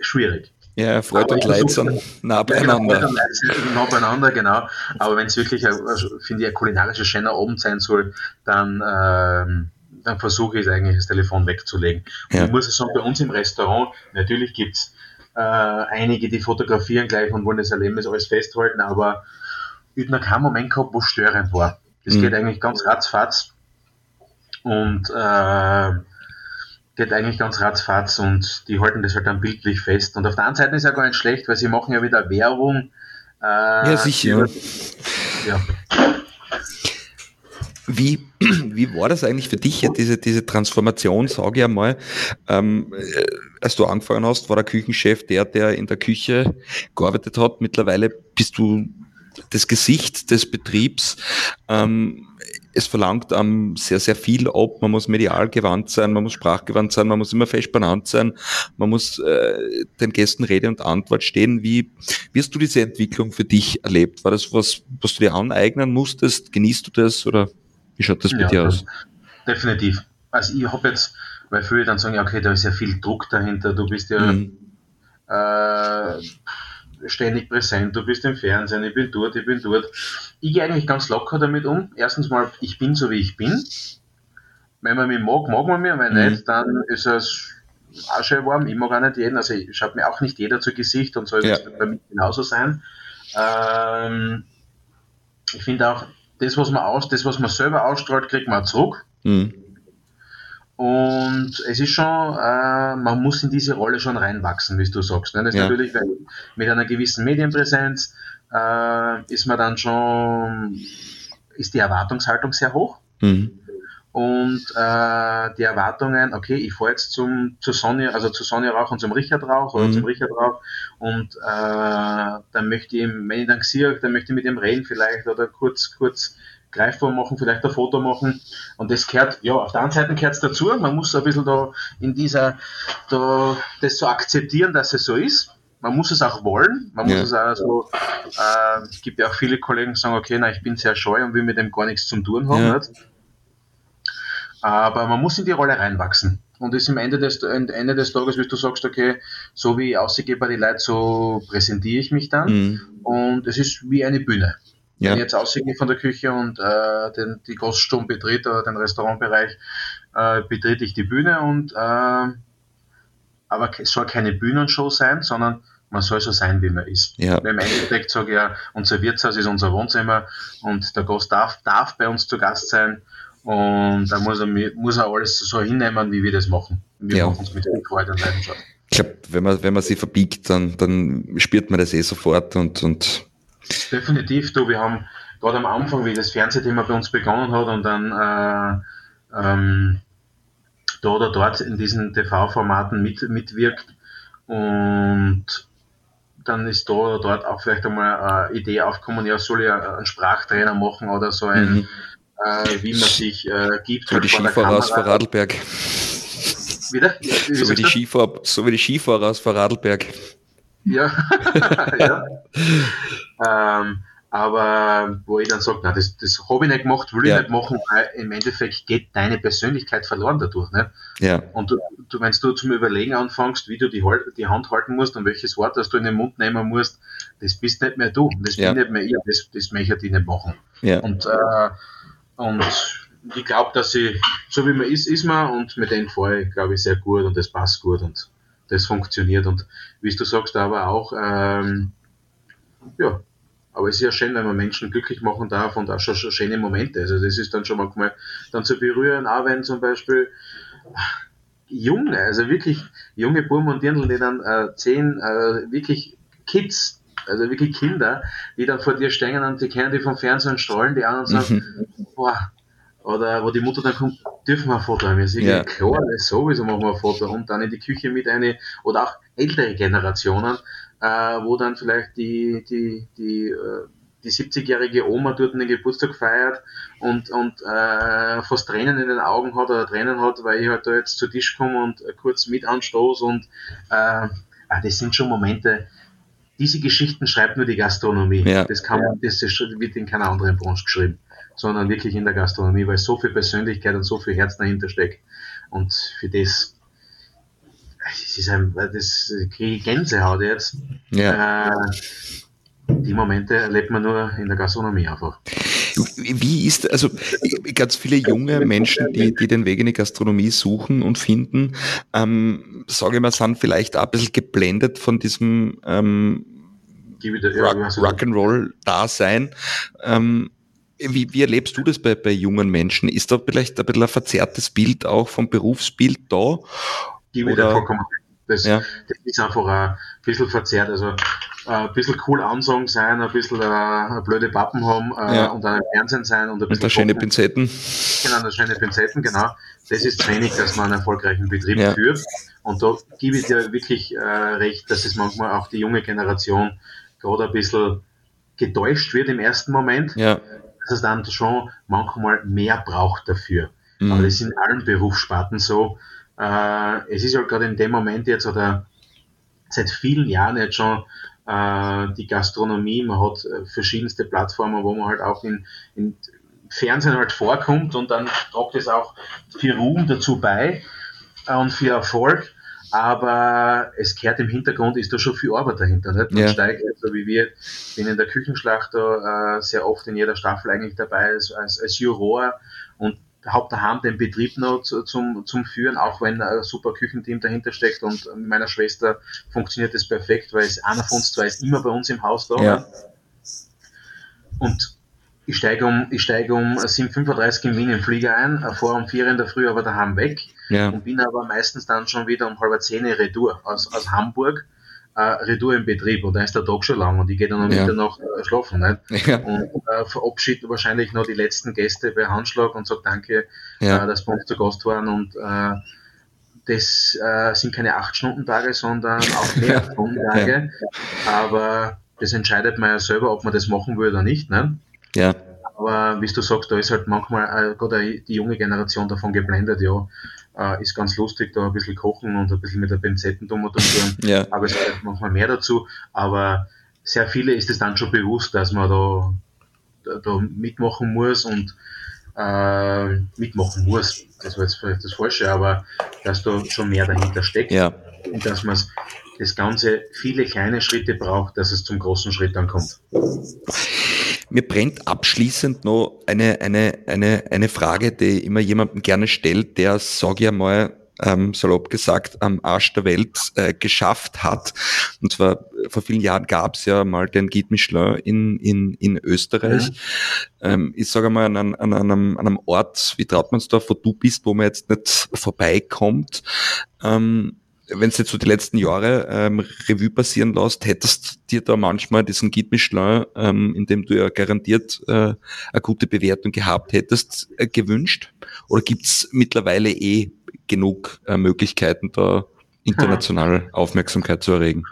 schwierig. Ja, Freude und Leid sind nah beieinander. Ja, genau, nah beieinander, genau. Aber wenn es wirklich, finde ich, ein kulinarischer schöner Abend sein soll, dann, ähm, dann versuche ich eigentlich das Telefon wegzulegen. Und ja. ich muss sagen, bei uns im Restaurant, natürlich gibt es äh, einige, die fotografieren gleich und wollen das Erlebnis alles festhalten, aber ich habe noch keinen Moment gehabt, wo störend war. Das mhm. geht eigentlich ganz ratzfatz. Und äh, geht eigentlich ganz ratzfatz und die halten das halt dann bildlich fest. Und auf der anderen Seite ist ja gar nicht schlecht, weil sie machen ja wieder Werbung. Äh, ja, sicher. Ja. Wie, wie war das eigentlich für dich, diese, diese Transformation, sage ich einmal? Ähm, äh, als du angefangen hast, war der Küchenchef der, der in der Küche gearbeitet hat. Mittlerweile bist du das Gesicht des Betriebs. Ähm, es verlangt um, sehr, sehr viel ab. Man muss medial gewandt sein, man muss sprachgewandt sein, man muss immer fest benannt sein, man muss äh, den Gästen Rede und Antwort stehen. Wie, wie hast du diese Entwicklung für dich erlebt? War das was, was du dir aneignen musstest? Genießt du das oder wie schaut das bei ja, dir aus? Definitiv. Also ich habe jetzt, weil viele dann sagen, ja, okay, da ist ja viel Druck dahinter, du bist ja mhm. äh, ständig präsent, du bist im Fernsehen, ich bin dort, ich bin dort. Ich gehe eigentlich ganz locker damit um. Erstens mal, ich bin so wie ich bin. Wenn man mich mag, mag man mich, wenn mhm. nicht, dann ist es auch schön warm. Ich mag auch nicht jeden, also schaut mir auch nicht jeder zu Gesicht und soll ja. das bei mir genauso sein. Ähm, ich finde auch, das, was man aus, das, was man selber ausstrahlt, kriegt man auch zurück. Mhm. Und es ist schon, äh, man muss in diese Rolle schon reinwachsen, wie du sagst. Ne? Das ja. natürlich, weil mit einer gewissen Medienpräsenz äh, ist man dann schon, ist die Erwartungshaltung sehr hoch. Mhm. Und äh, die Erwartungen, okay, ich fahre jetzt zum, zu Sonja, also zu Sonja Rauch und zum Richard Rauch oder mhm. zum Richard Rauch und äh, dann möchte ich, wenn ich dann sehe, dann möchte ich mit ihm reden vielleicht oder kurz, kurz greifbar machen, vielleicht ein Foto machen. Und das gehört, ja, auf der einen Seite gehört es dazu. Man muss ein bisschen da in dieser, da, das so akzeptieren, dass es so ist. Man muss es auch wollen. Man ja. muss es auch so, äh, es gibt ja auch viele Kollegen, die sagen, okay, na, ich bin sehr scheu und will mit dem gar nichts zu tun haben. Ja. Aber man muss in die Rolle reinwachsen. Und ist am Ende des, Ende des Tages, wie du sagst, okay, so wie ich aussehe bei den Leuten, so präsentiere ich mich dann. Mhm. Und es ist wie eine Bühne. Ja. Wenn ich jetzt aussehe von der Küche und äh, den, die Gaststube betritt oder den Restaurantbereich, äh, betrete ich die Bühne und äh, aber es soll keine Bühnenshow sein, sondern man soll so sein, wie man ist. Ja. Im Endeffekt sage ich ja, unser Wirtshaus ist unser Wohnzimmer und der Gast darf, darf bei uns zu Gast sein und da muss er, muss er alles so hinnehmen, wie wir das machen. Wir ja. machen es mit viel Freude und Leidenschaft. Ich glaube, wenn man, wenn man sie verbiegt, dann, dann spürt man das eh sofort und, und Definitiv, du, wir haben gerade am Anfang, wie das Fernsehthema bei uns begonnen hat und dann äh, ähm, da oder dort in diesen TV-Formaten mit, mitwirkt und dann ist da oder dort auch vielleicht einmal eine Idee aufgekommen, ja, soll ich einen Sprachtrainer machen oder so ein, mhm. Äh, wie man sich äh, gibt. So wie die Skifahrer aus Vorarlberg. Wieder? Wie, so, wie die Skifahrer, so wie die Skifahrer aus Vorarlberg. Ja. ja. ähm, aber wo ich dann sage, na, das, das habe ich nicht gemacht, will ich nicht machen, weil im Endeffekt geht deine Persönlichkeit verloren dadurch. Ne? Ja. Und du, du, wenn du zum Überlegen anfängst, wie du die, die Hand halten musst und welches Wort das du in den Mund nehmen musst, das bist nicht mehr du, das ja. bin nicht mehr ich, das, das möchte ich nicht machen. Ja. Und, äh, und ich glaube, dass ich, so wie man ist, ist man und mit denen fahre ich, glaube ich, sehr gut und das passt gut und das funktioniert. Und wie du sagst, aber auch, ähm, ja, aber es ist ja schön, wenn man Menschen glücklich machen darf und auch schon, schon schöne Momente. Also das ist dann schon manchmal dann zu berühren, auch wenn zum Beispiel junge, also wirklich junge Burm und Dirndl, die dann äh, zehn, äh, wirklich Kids, also wirklich Kinder, die dann vor dir stehen und die kennen die vom Fernsehen strahlen, die anderen sagen, mhm. boah, oder wo die Mutter dann kommt, dürfen wir ein Foto haben. Ich ja. klar, sowieso machen wir ein Foto und dann in die Küche mit eine, oder auch ältere Generationen, äh, wo dann vielleicht die, die, die, äh, die 70-jährige Oma dort den Geburtstag feiert und, und äh, fast Tränen in den Augen hat oder Tränen hat, weil ich halt da jetzt zu Tisch komme und kurz mit anstoße und äh, ah, das sind schon Momente, diese Geschichten schreibt nur die Gastronomie. Ja. Das kann man, das wird in keiner anderen Branche geschrieben sondern wirklich in der Gastronomie, weil so viel Persönlichkeit und so viel Herz dahinter steckt. Und für das, das ist ein, das kriege ich Gänsehaut jetzt. Ja. Äh, die Momente erlebt man nur in der Gastronomie einfach. Wie ist, also ganz viele junge Menschen, die, die den Weg in die Gastronomie suchen und finden, ähm, sage ich mal, sind vielleicht auch ein bisschen geblendet von diesem ähm, Rock, Rock'n'Roll-Dasein. Ähm, wie, wie erlebst du das bei, bei jungen Menschen? Ist da vielleicht ein bisschen ein verzerrtes Bild auch vom Berufsbild da? Die Oder? vollkommen. Das, ja. das ist einfach ein bisschen verzerrt. Also ein bisschen cool ansagen sein, ein bisschen äh, blöde Pappen haben äh, ja. und dann im Fernsehen sein und ein bisschen. Und schöne Pinzetten. Genau, das schöne Pinzetten, genau. Das ist wenig, dass man einen erfolgreichen Betrieb ja. führt. Und da gebe ich dir wirklich äh, recht, dass es manchmal auch die junge Generation gerade ein bisschen getäuscht wird im ersten Moment. Ja dass es dann schon manchmal mehr braucht dafür. Mhm. Aber das ist in allen Berufssparten so. Äh, es ist halt gerade in dem Moment jetzt oder seit vielen Jahren jetzt schon äh, die Gastronomie, man hat äh, verschiedenste Plattformen, wo man halt auch in, in Fernsehen halt vorkommt und dann tragt es auch für Ruhm dazu bei äh, und für Erfolg aber es kehrt im Hintergrund, ist da schon viel Arbeit dahinter. Nicht? Man ja. steigt, so wie wir, bin in der Küchenschlacht da äh, sehr oft in jeder Staffel eigentlich dabei als, als, als Juror und habe daheim den Betrieb noch zu, zum, zum Führen, auch wenn ein super Küchenteam dahinter steckt und mit meiner Schwester funktioniert das perfekt, weil es einer von uns zwei ist immer bei uns im Haus da. Ja. Und ich steige um, ich steige um 7.35 in Wien im Flieger ein, vor um 4 in der Früh aber daheim weg ja. und bin aber meistens dann schon wieder um halb 10 Retour aus, aus Hamburg, äh, Retour im Betrieb und da ist der Tag schon lang und ich gehe dann um ja. Mitternacht äh, schlafen. Nicht? Ja. Und äh, verabschiede wahrscheinlich noch die letzten Gäste bei Handschlag und sage danke, ja. äh, dass wir uns zu Gast waren und äh, das äh, sind keine 8-Stunden-Tage, sondern auch mehr Stunden-Tage. Aber das entscheidet man ja selber, ob man das machen will oder nicht. Ne? Ja. Aber wie du sagst, da ist halt manchmal äh, gerade die junge Generation davon geblendet, ja. Äh, ist ganz lustig, da ein bisschen kochen und ein bisschen mit der Pinzetten tun. ja. Aber es gehört manchmal mehr dazu. Aber sehr viele ist es dann schon bewusst, dass man da, da, da mitmachen muss und äh, mitmachen muss. Das war jetzt vielleicht das Falsche, aber dass da schon mehr dahinter steckt Ja. und dass man das Ganze viele kleine Schritte braucht, dass es zum großen Schritt dann kommt. Mir brennt abschließend noch eine, eine, eine, eine Frage, die immer jemandem gerne stellt, der, sag ich einmal, ähm, salopp gesagt, am Arsch der Welt äh, geschafft hat. Und zwar vor vielen Jahren gab es ja mal den Guide Michelin in, in, in Österreich. Ähm, ich sage mal, an, an, an, einem, an einem Ort wie Trautmannsdorf, wo du bist, wo man jetzt nicht vorbeikommt, ähm, wenn du jetzt so die letzten Jahre ähm, Revue passieren lässt, hättest dir da manchmal diesen Guide Michelin, ähm, in dem du ja garantiert äh, eine gute Bewertung gehabt hättest, äh, gewünscht? Oder gibt's mittlerweile eh genug äh, Möglichkeiten, da international Aufmerksamkeit zu erregen?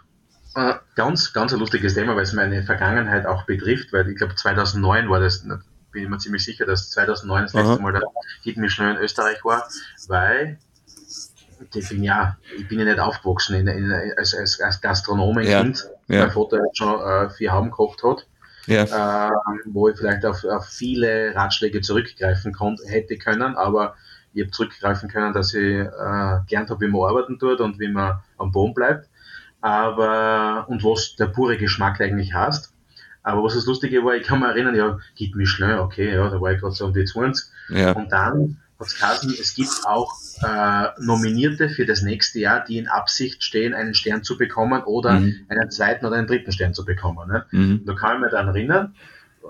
Äh, ganz, ganz ein lustiges Thema, weil es meine Vergangenheit auch betrifft, weil ich glaube 2009 war das, bin ich mir ziemlich sicher, dass 2009 das letzte Aha. Mal der Guide Michelin in Österreich war, weil ich bin ja, ich bin ja nicht aufgewachsen in, in, als, als, als Gastronomenkind. Ja. Mein Vater hat schon äh, vier Hauben gekocht hat, Ja, äh, wo ich vielleicht auf, auf viele Ratschläge zurückgreifen konnte, hätte können, aber ich habe zurückgreifen können, dass ich äh, gelernt habe, wie man arbeiten tut und wie man am Boden bleibt. Aber, und was der pure Geschmack eigentlich heißt. Aber was das Lustige war, ich kann mich erinnern, ja, gibt Michelin, okay, ja, da war ich gerade so um die 20. ja, Und dann hat es geheißen, es gibt auch äh, Nominierte für das nächste Jahr, die in Absicht stehen, einen Stern zu bekommen oder Mhm. einen zweiten oder einen dritten Stern zu bekommen. Ne? mhm. Da kann ich mich dann erinnern,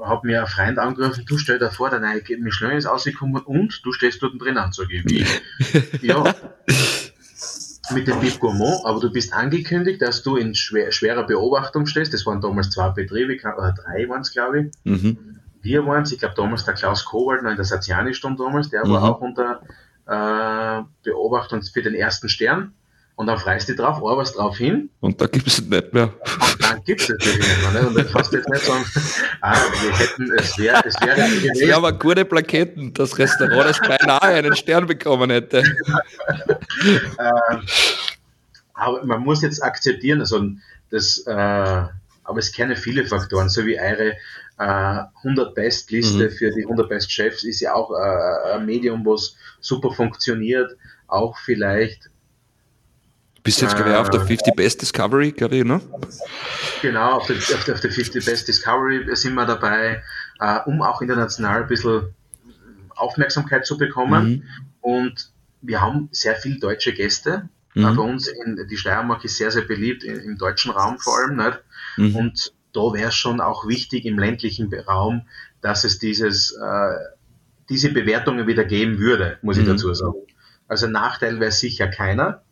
hat mir ein Freund angerufen, du stell dir vor, der neue Michelin ist rausgekommen und du stehst dort drin an, sag ich, wie? ja, mit dem Bib Gourmand, aber du bist angekündigt, dass du in schwer, schwerer Beobachtung stehst. Das waren damals zwei Betriebe, oder drei waren es, glaube ich. Mhm. Wir waren es, ich glaube damals der Klaus Kowald noch in der Saziani-Stunde damals, der Mhm. war auch unter äh, Beobachtung für den ersten Stern. Und dann freist du drauf, arbeitest drauf hin Und da gibt's es nicht mehr. und dann gibt es natürlich nicht mehr. Ne? Und dann kannst du jetzt nicht sagen, ah, wir hätten, es wäre es wäre gewesen. Ja, aber gute Plaketten, das Restaurant, das beinahe einen Stern bekommen hätte. Äh, aber man muss jetzt akzeptieren, also das, äh, aber es kennen viele Faktoren, so wie eure äh, 100 Best Liste Mhm. für die 100 Best Chefs ist ja auch äh, ein Medium, was super funktioniert, auch vielleicht Bist jetzt, glaube ich, auf der 50 Best Discovery, glaube ich, ne? Genau, auf der, auf der, auf der 50 Best Discovery sind wir dabei, äh, um auch international ein bisschen Aufmerksamkeit zu bekommen. Mhm. Und wir haben sehr viele deutsche Gäste. Mhm. Äh, bei uns in die Steiermark ist sehr, sehr beliebt, in, im deutschen Raum vor allem. Nicht? Mhm. Und da wäre es schon auch wichtig im ländlichen Raum, dass es dieses, äh, diese Bewertungen wieder geben würde, muss ich Mhm. dazu sagen. Also Nachteil wäre sicher keiner.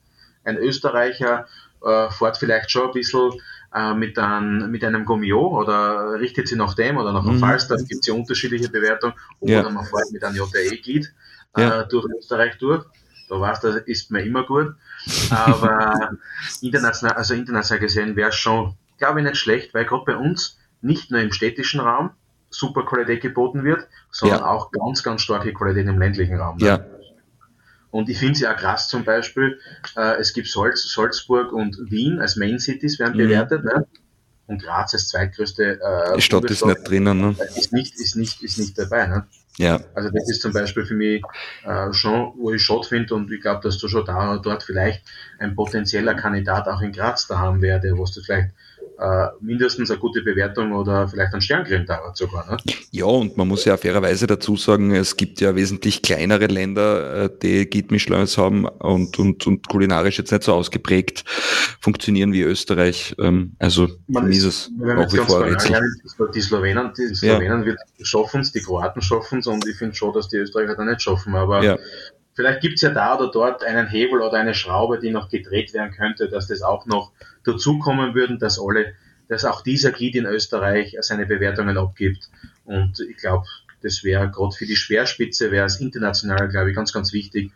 Ein Österreicher äh, fährt vielleicht schon ein bisschen äh, mit, ein, mit einem Gummio oder richtet sie nach dem oder nach einem Mhm. Falstaff, gibt es ja unterschiedliche Bewertungen. Oder Ja. man fährt mit einem JTE-Guide äh, Ja. durch Österreich durch. Da du, das ist mir immer gut. Aber international, also international gesehen wäre es schon, glaube ich, nicht schlecht, weil gerade bei uns nicht nur im städtischen Raum super Qualität geboten wird, sondern Ja. auch ganz, ganz starke Qualität im ländlichen Raum. ne? Ja, Und ich finde es ja auch krass zum Beispiel, äh, es gibt Salz, Salzburg und Wien als Main Cities werden Mhm. bewertet, ne? und Graz als zweitgrößte äh, die Stadt ist nicht drinnen, ne? ist nicht, ist nicht, ist nicht dabei. Ne? Ja, Also das ist zum Beispiel für mich äh, schon, wo ich schade finde und ich glaube, dass du schon da oder dort vielleicht ein potenzieller Kandidat auch in Graz da haben werde, wo du vielleicht äh, mindestens eine gute Bewertung oder vielleicht einen Stern kriegen dauert sogar. Ne? Ja, und man muss ja fairerweise dazu sagen, es gibt ja wesentlich kleinere Länder, äh, die Guide Michelins haben und, und, und kulinarisch jetzt nicht so ausgeprägt funktionieren wie Österreich. Ähm, Also Man ist es nach jetzt wie vor Die Slowenen, die Slowenen wird schaffen es, die Kroaten schaffen es und ich finde schon, dass die Österreicher da nicht schaffen. Aber Ja, vielleicht gibt es ja da oder dort einen Hebel oder eine Schraube, die noch gedreht werden könnte, dass das auch noch dazukommen würden, dass alle, dass auch dieser Guide in Österreich seine Bewertungen abgibt. Und ich glaube, das wäre gerade für die Speerspitze, wäre es international, glaube ich, ganz, ganz wichtig,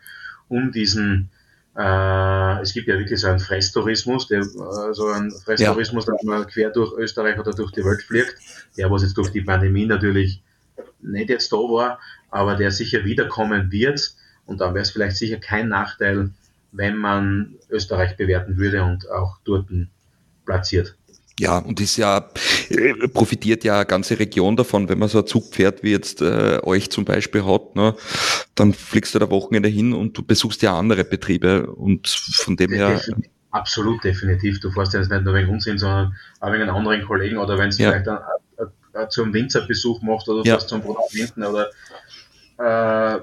um diesen äh, es gibt ja wirklich so einen Fresstourismus, der, äh, so einen Fresstourismus, dass man quer durch Österreich oder durch die Welt fliegt, der was jetzt durch die Pandemie natürlich nicht jetzt da war, aber der sicher wiederkommen wird. Und dann wäre es vielleicht sicher kein Nachteil, wenn man Österreich bewerten würde und auch dort platziert. Ja, und ist ja, äh, profitiert ja eine ganze Region davon, wenn man so ein Zugpferd wie jetzt äh, euch zum Beispiel hat, ne, dann fliegst du da Wochenende hin und du besuchst ja andere Betriebe und von dem her. Absolut, definitiv. Du fährst ja jetzt nicht nur wegen Unsinn, sondern auch wegen einen anderen Kollegen oder wenn es ja. vielleicht ein, ein, ein, zum Winzerbesuch macht oder ja. fährst zum Produzenten oder äh,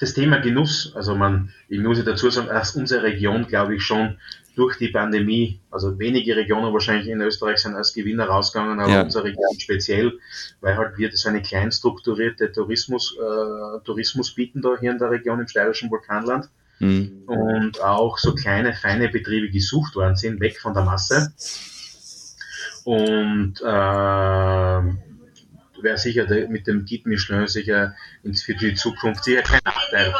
das Thema Genuss, also man, ich muss ja dazu sagen, dass unsere Region, glaube ich, schon durch die Pandemie, also wenige Regionen wahrscheinlich in Österreich sind als Gewinner rausgegangen, aber ja. unsere Region speziell, weil halt wir so eine klein strukturierte Tourismus, äh, Tourismus bieten da hier in der Region im steirischen Vulkanland. Mhm. Und auch so kleine, feine Betriebe gesucht worden sind, weg von der Masse. Und äh, wäre sicher mit dem Guide Michelin sicher für die Zukunft sicher kein Nachteil.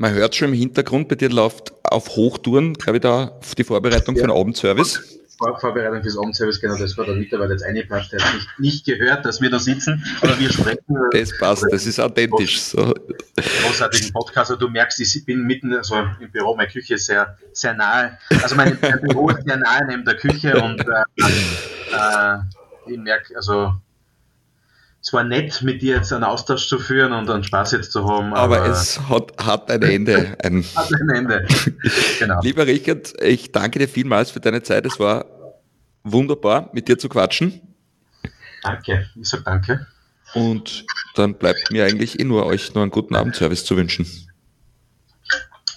Man hört schon im Hintergrund, bei dir läuft auf Hochtouren, glaube ich, da die Vorbereitung ja. für den Abendservice. Vor Vorbereitung fürs Abendservice, genau, das war der Mitarbeiter jetzt eingepasst, der hat nicht, nicht gehört, dass wir da sitzen, aber wir sprechen. Das passt, das ist authentisch. So. Großartigen Podcast, also du merkst, ich bin mitten also im Büro, meine Küche ist sehr, sehr nahe. Also mein, mein Büro ist sehr nahe neben der Küche und äh, äh, ich merke, also es war nett, mit dir jetzt einen Austausch zu führen und einen Spaß jetzt zu haben. Aber, aber es hat, hat ein Ende. Ein hat ein Ende. genau. Lieber Richard, ich danke dir vielmals für deine Zeit. Es war wunderbar, mit dir zu quatschen. Danke, ich sage danke. Und dann bleibt mir eigentlich eh nur euch nur einen guten Abendservice zu wünschen.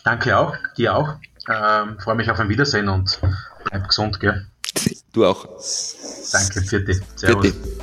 Danke auch, dir auch. Ähm, freue mich auf ein Wiedersehen und bleib gesund, gell? Du auch. Danke, vierte. Servus. Vierte.